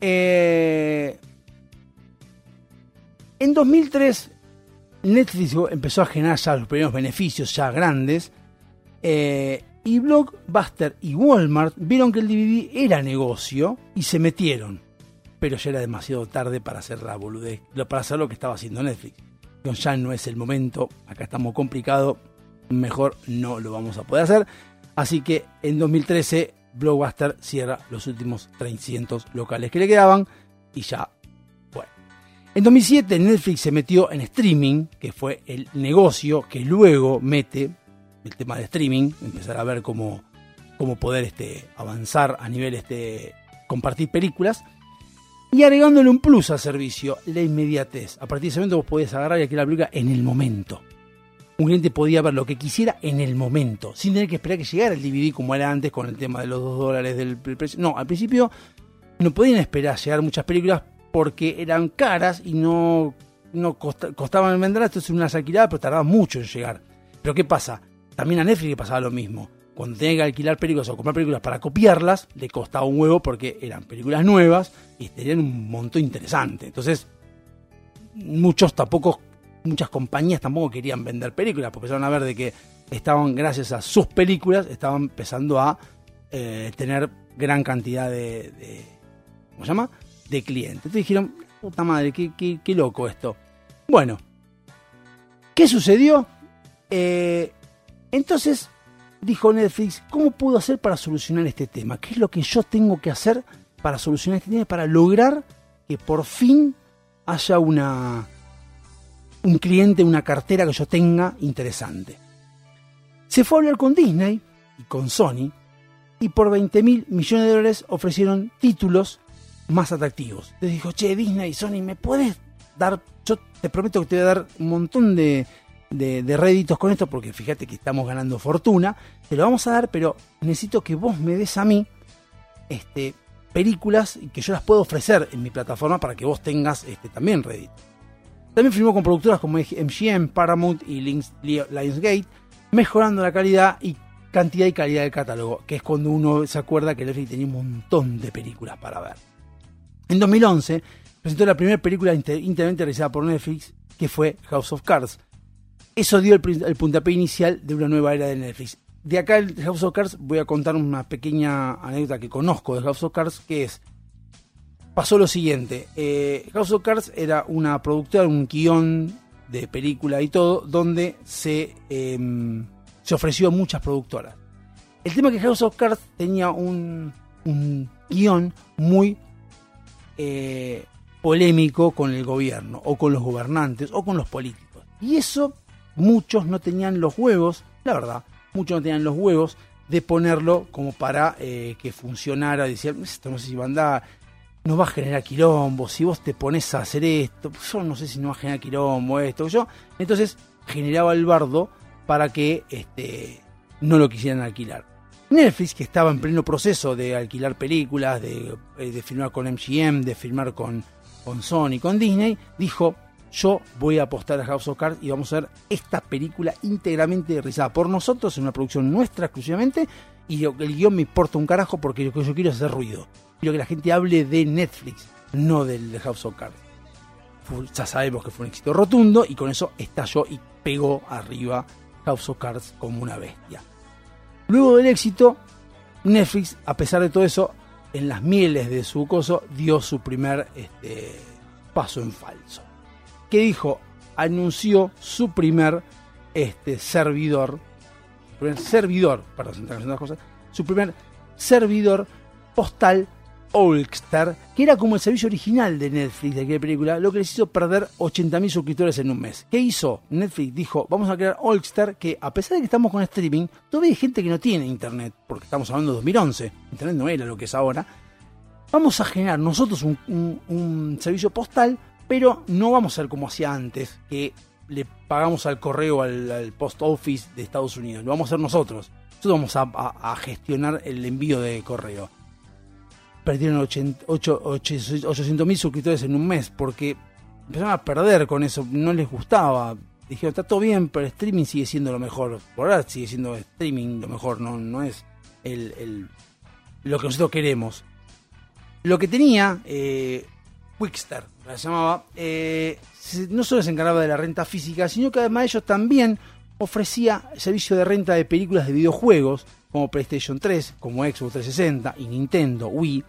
eh, en 2003 Netflix empezó a generar ya los primeros beneficios ya grandes eh, y Blockbuster y Walmart vieron que el DVD era negocio y se metieron. Pero ya era demasiado tarde para hacer la boludez, para hacer lo que estaba haciendo Netflix. Ya no es el momento, acá estamos complicados, mejor no lo vamos a poder hacer. Así que en 2013 Blockbuster cierra los últimos 300 locales que le quedaban y ya bueno. En 2007 Netflix se metió en streaming, que fue el negocio que luego mete el tema de streaming, empezar a ver cómo, cómo poder este, avanzar a nivel este, compartir películas. Y agregándole un plus al servicio, la inmediatez. A partir de ese momento vos podías agarrar y alquilar la película en el momento. Un cliente podía ver lo que quisiera en el momento, sin tener que esperar que llegara el DVD como era antes con el tema de los 2 dólares del precio. No, al principio no podían esperar llegar muchas películas porque eran caras y no, no costa- costaban venderlas, entonces unas alquiladas, pero tardaban mucho en llegar. Pero ¿qué pasa? También a Netflix le pasaba lo mismo. Cuando tenía que alquilar películas o comprar películas para copiarlas, le costaba un huevo porque eran películas nuevas y tenían un monto interesante. Entonces, muchos tampoco, muchas compañías tampoco querían vender películas, porque empezaron a ver de que estaban, gracias a sus películas, estaban empezando a eh, tener gran cantidad de, de- ¿cómo se llama? De clientes. Entonces dijeron, puta madre, qué, qué- qué loco esto. Bueno, ¿qué sucedió? Eh, entonces dijo Netflix, ¿cómo puedo hacer para solucionar este tema? ¿Qué es lo que yo tengo que hacer para solucionar este tema? Para lograr que por fin haya una un cliente, una cartera que yo tenga interesante. Se fue a hablar con Disney y con Sony y por 20 mil millones de dólares ofrecieron títulos más atractivos. Les dijo, che, Disney, Sony, ¿me puedes dar? Yo te prometo que te voy a dar un montón de, de, de réditos con esto, porque fíjate que estamos ganando fortuna. Te lo vamos a dar, pero necesito que vos me des a mí este, películas que yo las pueda ofrecer en mi plataforma para que vos tengas este, también rédito. También firmó con productoras como MGM, Paramount y Lionsgate, mejorando la calidad y cantidad y calidad del catálogo, que es cuando uno se acuerda que Netflix tenía un montón de películas para ver. En 2011 presentó la primera película íntegramente realizada por Netflix, que fue House of Cards. Eso dio el, el puntapié inicial de una nueva era de Netflix. De acá el House of Cards voy a contar una pequeña anécdota que conozco de House of Cards, que es pasó lo siguiente. eh, House of Cards era una productora, un guion de película y todo, donde se, em, se ofreció a muchas productoras. El tema es que House of Cards tenía un, un guion muy eh, polémico con el gobierno, o con los gobernantes, o con los políticos. Y eso muchos no tenían los huevos, la verdad, muchos no tenían los huevos de ponerlo como para eh, que funcionara. Decían, esto no sé si va a andar, nos va a generar quilombo, si vos te pones a hacer esto, yo no sé si no va a generar quilombo esto, yo. Entonces generaba el bardo para que este, no lo quisieran alquilar. Netflix, que estaba en pleno proceso de alquilar películas, de, eh, de filmar con MGM, de filmar con, con Sony, con Disney, dijo, yo voy a apostar a House of Cards y vamos a ver esta película íntegramente realizada por nosotros, en una producción nuestra exclusivamente, y el guion me importa un carajo porque lo que yo quiero es hacer ruido. Quiero que la gente hable de Netflix, no del de House of Cards. Ya sabemos que fue un éxito rotundo y con eso estalló y pegó arriba House of Cards como una bestia. Luego del éxito, Netflix, a pesar de todo eso, en las mieles de su coso, dio su primer este, paso en falso. ¿Qué dijo? Anunció su primer este, servidor, primer servidor, perdón, se están las cosas, su primer servidor postal Olkstar, que era como el servicio original de Netflix de aquella película, lo que les hizo perder 80.000 suscriptores en un mes. ¿Qué hizo? Netflix dijo, vamos a crear Olkstar, que a pesar de que estamos con streaming, todavía hay gente que no tiene internet, porque estamos hablando de 2011, internet no era lo que es ahora. Vamos a generar nosotros un- un servicio postal, pero no vamos a ser como hacía antes, que le pagamos al correo, al, post office de Estados Unidos, lo vamos a hacer nosotros. Nosotros vamos a, gestionar el envío de correo perdieron 800 mil suscriptores en un mes porque empezaron a perder con eso, no les gustaba. Dijeron, está todo bien, pero el streaming sigue siendo lo mejor. Por ahora sigue siendo streaming lo mejor, no, no es el, lo que nosotros queremos. Lo que tenía eh, la llamaba, eh, no solo se encargaba de la renta física, sino que además ellos también ofrecía servicio de renta de películas de videojuegos, como PlayStation 3, como Xbox 360 y Nintendo, Wii.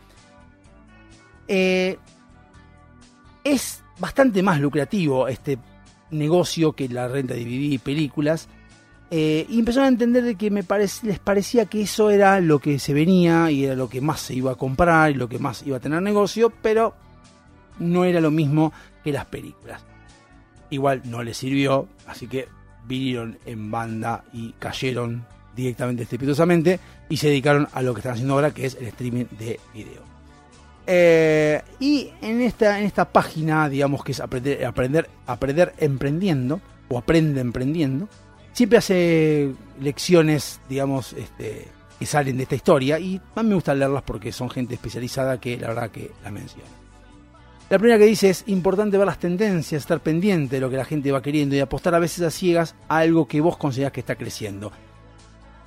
Eh, es bastante más lucrativo este negocio que la renta de DVD y películas. Eh, y empezaron a entender de que me les parecía que eso era lo que se venía y era lo que más se iba a comprar y lo que más iba a tener negocio, pero no era lo mismo que las películas. Igual no les sirvió, así que vinieron en banda y cayeron directamente estrepitosamente y se dedicaron a lo que están haciendo ahora, que es el streaming de video. Eh, y en esta, en esta página, digamos que es aprender, aprender, aprender emprendiendo, o aprende emprendiendo, siempre hace lecciones, digamos, este, que salen de esta historia, y a mí me gusta leerlas porque son gente especializada que la verdad que la menciona. La primera que dice es importante ver las tendencias, estar pendiente de lo que la gente va queriendo y apostar a veces a ciegas a algo que vos considerás que está creciendo.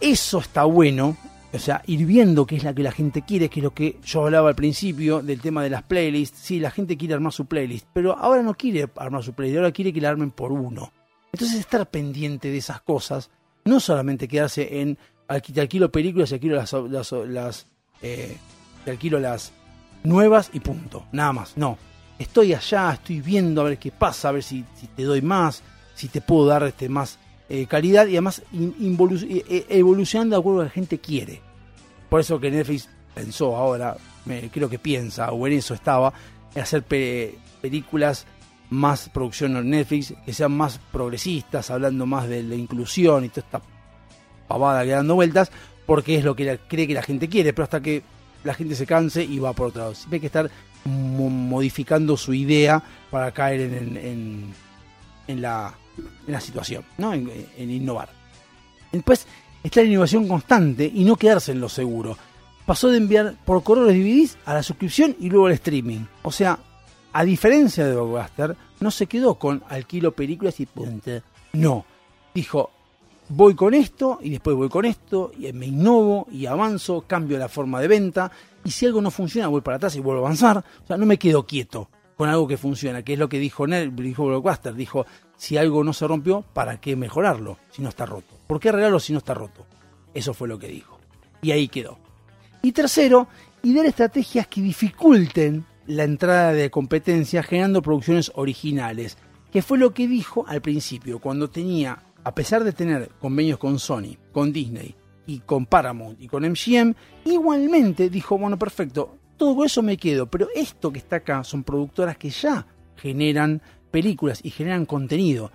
Eso está bueno, o sea, ir viendo qué es la que la gente quiere, que es lo que yo hablaba al principio del tema de las playlists. Sí, la gente quiere armar su playlist, pero ahora no quiere armar su playlist, ahora quiere que la armen por uno. Entonces estar pendiente de esas cosas, no solamente quedarse en te alquilo películas y alquilo las, las, las eh, te alquilo las nuevas y punto, nada más. No, estoy allá, estoy viendo a ver qué pasa, a ver si, te doy más, si te puedo dar este más eh, calidad y además eh, eh, evolucionando de acuerdo a lo que la gente quiere. Por eso que Netflix pensó ahora, creo que piensa, o en eso estaba, en hacer pe- películas más producción en Netflix, que sean más progresistas, hablando más de la inclusión y toda esta pavada que dando vueltas, porque es lo que cree que la gente quiere, pero hasta que la gente se canse y va por otro lado. Siempre que estar modificando su idea para caer en, en- la, situación, ¿no? en, innovar. Después está la innovación constante y no quedarse en lo seguro. Pasó de enviar por correo los DVDs a la suscripción y luego al streaming. O sea, a diferencia de Blockbuster, no se quedó con alquilo películas y punto. No. Dijo, voy con esto y después voy con esto y me innovo y avanzo, cambio la forma de venta y si algo no funciona voy para atrás y vuelvo a avanzar. O sea, no me quedo quieto con algo que funciona, que es lo que dijo, Nel, dijo Blockbuster. Dijo, si algo no se rompió, ¿para qué mejorarlo si no está roto? ¿Por qué arreglarlo si no está roto? Eso fue lo que dijo. Y ahí quedó. Y tercero, idear estrategias que dificulten la entrada de competencia generando producciones originales, que fue lo que dijo al principio, cuando tenía, a pesar de tener convenios con Sony, con Disney y con Paramount y con MGM, igualmente dijo, bueno, perfecto, todo eso me quedo, pero esto que está acá son productoras que ya generan películas y generan contenido.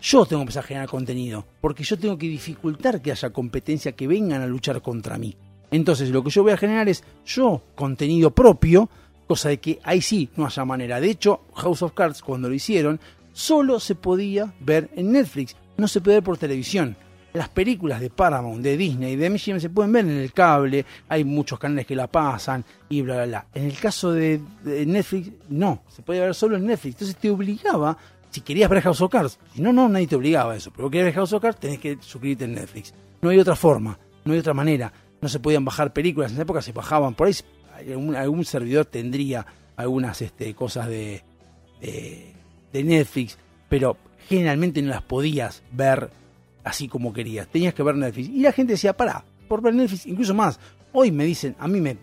Yo tengo que empezar a generar contenido, porque yo tengo que dificultar que haya competencia que vengan a luchar contra mí. Entonces lo que yo voy a generar es yo contenido propio, cosa de que ahí sí no haya manera. De hecho, House of Cards cuando lo hicieron, solo se podía ver en Netflix, no se puede ver por televisión. Las películas de Paramount, de Disney, de MGM se pueden ver en el cable, hay muchos canales que la pasan y bla, bla, bla. En el caso de, Netflix, no, se podía ver solo en Netflix. Entonces te obligaba, si querías ver House of Cards, si no, no, nadie te obligaba a eso, pero querías ver House of Cards, tenés que suscribirte en Netflix. No hay otra forma, no hay otra manera. No se podían bajar películas, en esa época se bajaban, por ahí algún, servidor tendría algunas este, cosas de, de Netflix, pero generalmente no las podías ver así como querías. Tenías que ver Netflix. Y la gente decía, pará, por ver Netflix, incluso más. Hoy me dicen, a mí me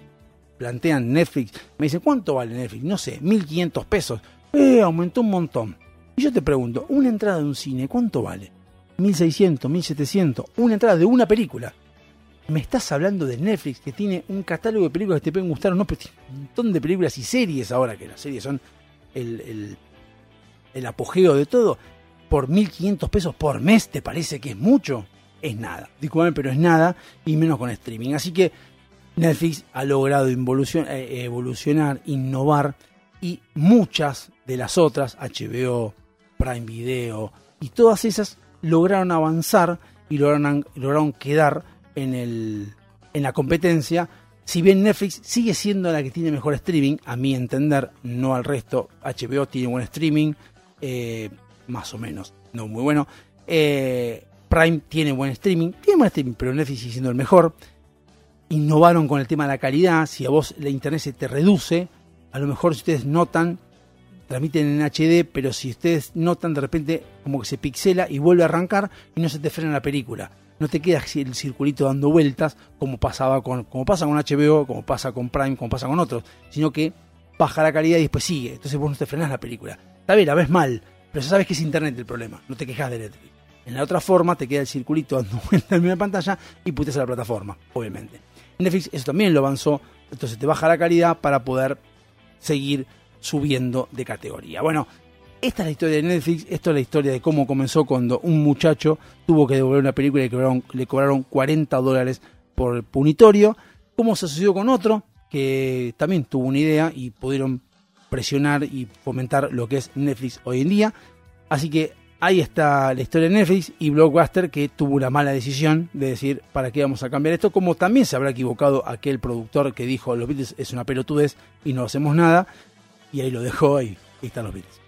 plantean Netflix, me dicen, ¿cuánto vale Netflix? No sé, 1500 pesos. Eh, aumentó un montón. Y yo te pregunto, una entrada de un cine, ¿cuánto vale? 1600, 1700, una entrada de una película. Me estás hablando de Netflix, que tiene un catálogo de películas que te pueden gustar o no, pero tiene un montón de películas y series ahora, que las series son el, apogeo de todo. Por 1500 pesos por mes, ¿te parece que es mucho? Es nada. Disculpame, pero es nada, y menos con streaming. Así que Netflix ha logrado eh, evolucionar, innovar, y muchas de las otras, HBO, Prime Video, y todas esas lograron avanzar y lograron, lograron quedar en, el, en la competencia. Si bien Netflix sigue siendo la que tiene mejor streaming, a mi entender, no al resto. HBO tiene buen streaming, eh, más o menos, no muy bueno. Eh, Prime tiene buen streaming, tiene buen streaming, pero Netflix sigue siendo el mejor. Innovaron con el tema de la calidad. Si a vos la internet se te reduce, a lo mejor si ustedes notan, transmiten en HD, pero si ustedes notan de repente como que se pixela y vuelve a arrancar y no se te frena la película. No te queda el circulito dando vueltas como pasaba con, como pasa con HBO, como pasa con Prime, como pasa con otros, sino que baja la calidad y después sigue. Entonces vos no te frenás la película. Está bien, la ves mal, pero ya sabes que es internet el problema, no te quejas de Netflix. En la otra forma te queda el circulito dando vueltas en la pantalla y puteas a la plataforma, obviamente. Netflix eso también lo avanzó, entonces te baja la calidad para poder seguir subiendo de categoría. Bueno, esta es la historia de Netflix, esto es la historia de cómo comenzó cuando un muchacho tuvo que devolver una película y le cobraron, le cobraron 40 dólares por punitorio, cómo se sucedió con otro que también tuvo una idea y pudieron presionar y fomentar lo que es Netflix hoy en día. Así que ahí está la historia de Netflix y Blockbuster que tuvo una mala decisión de decir para qué vamos a cambiar esto, como también se habrá equivocado aquel productor que dijo los Beatles es una pelotudez y no hacemos nada. y ahí lo dejó y ahí están los Beatles.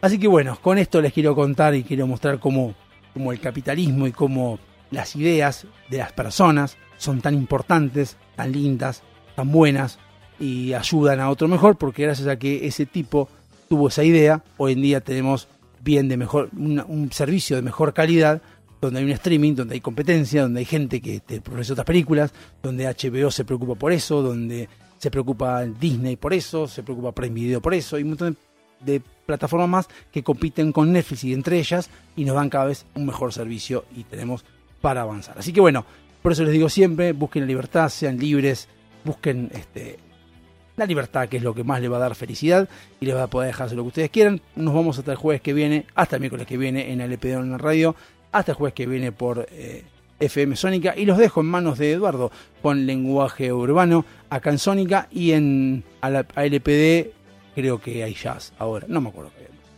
Así que bueno, con esto les quiero contar y quiero mostrar cómo, cómo el capitalismo y cómo las ideas de las personas son tan importantes, tan lindas, tan buenas y ayudan a otro mejor porque gracias a que ese tipo tuvo esa idea, hoy en día tenemos bien de mejor, una- un servicio de mejor calidad donde hay un streaming, donde hay competencia, donde hay gente que te produce otras películas, donde HBO se preocupa por eso, donde se preocupa Disney por eso, se preocupa Prime Video por eso, y un montón de, plataformas más que compiten con Netflix y entre ellas y nos dan cada vez un mejor servicio y tenemos para avanzar. Así que bueno, por eso les digo siempre, busquen la libertad, sean libres, busquen este, la libertad, que es lo que más les va a dar felicidad y les va a poder dejar hacer lo que ustedes quieran. Nos vamos hasta el jueves que viene, hasta el miércoles que viene en LPD en la radio, hasta el jueves que viene por eh, FM Sónica y los dejo en manos de Eduardo con lenguaje urbano acá en Sónica y en a la- a LPD creo que hay jazz ahora, no me acuerdo.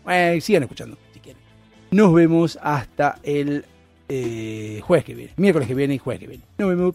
Eh, sigan escuchando si quieren. Nos vemos hasta el eh, jueves que viene, miércoles que viene y jueves que viene. Nos vemos.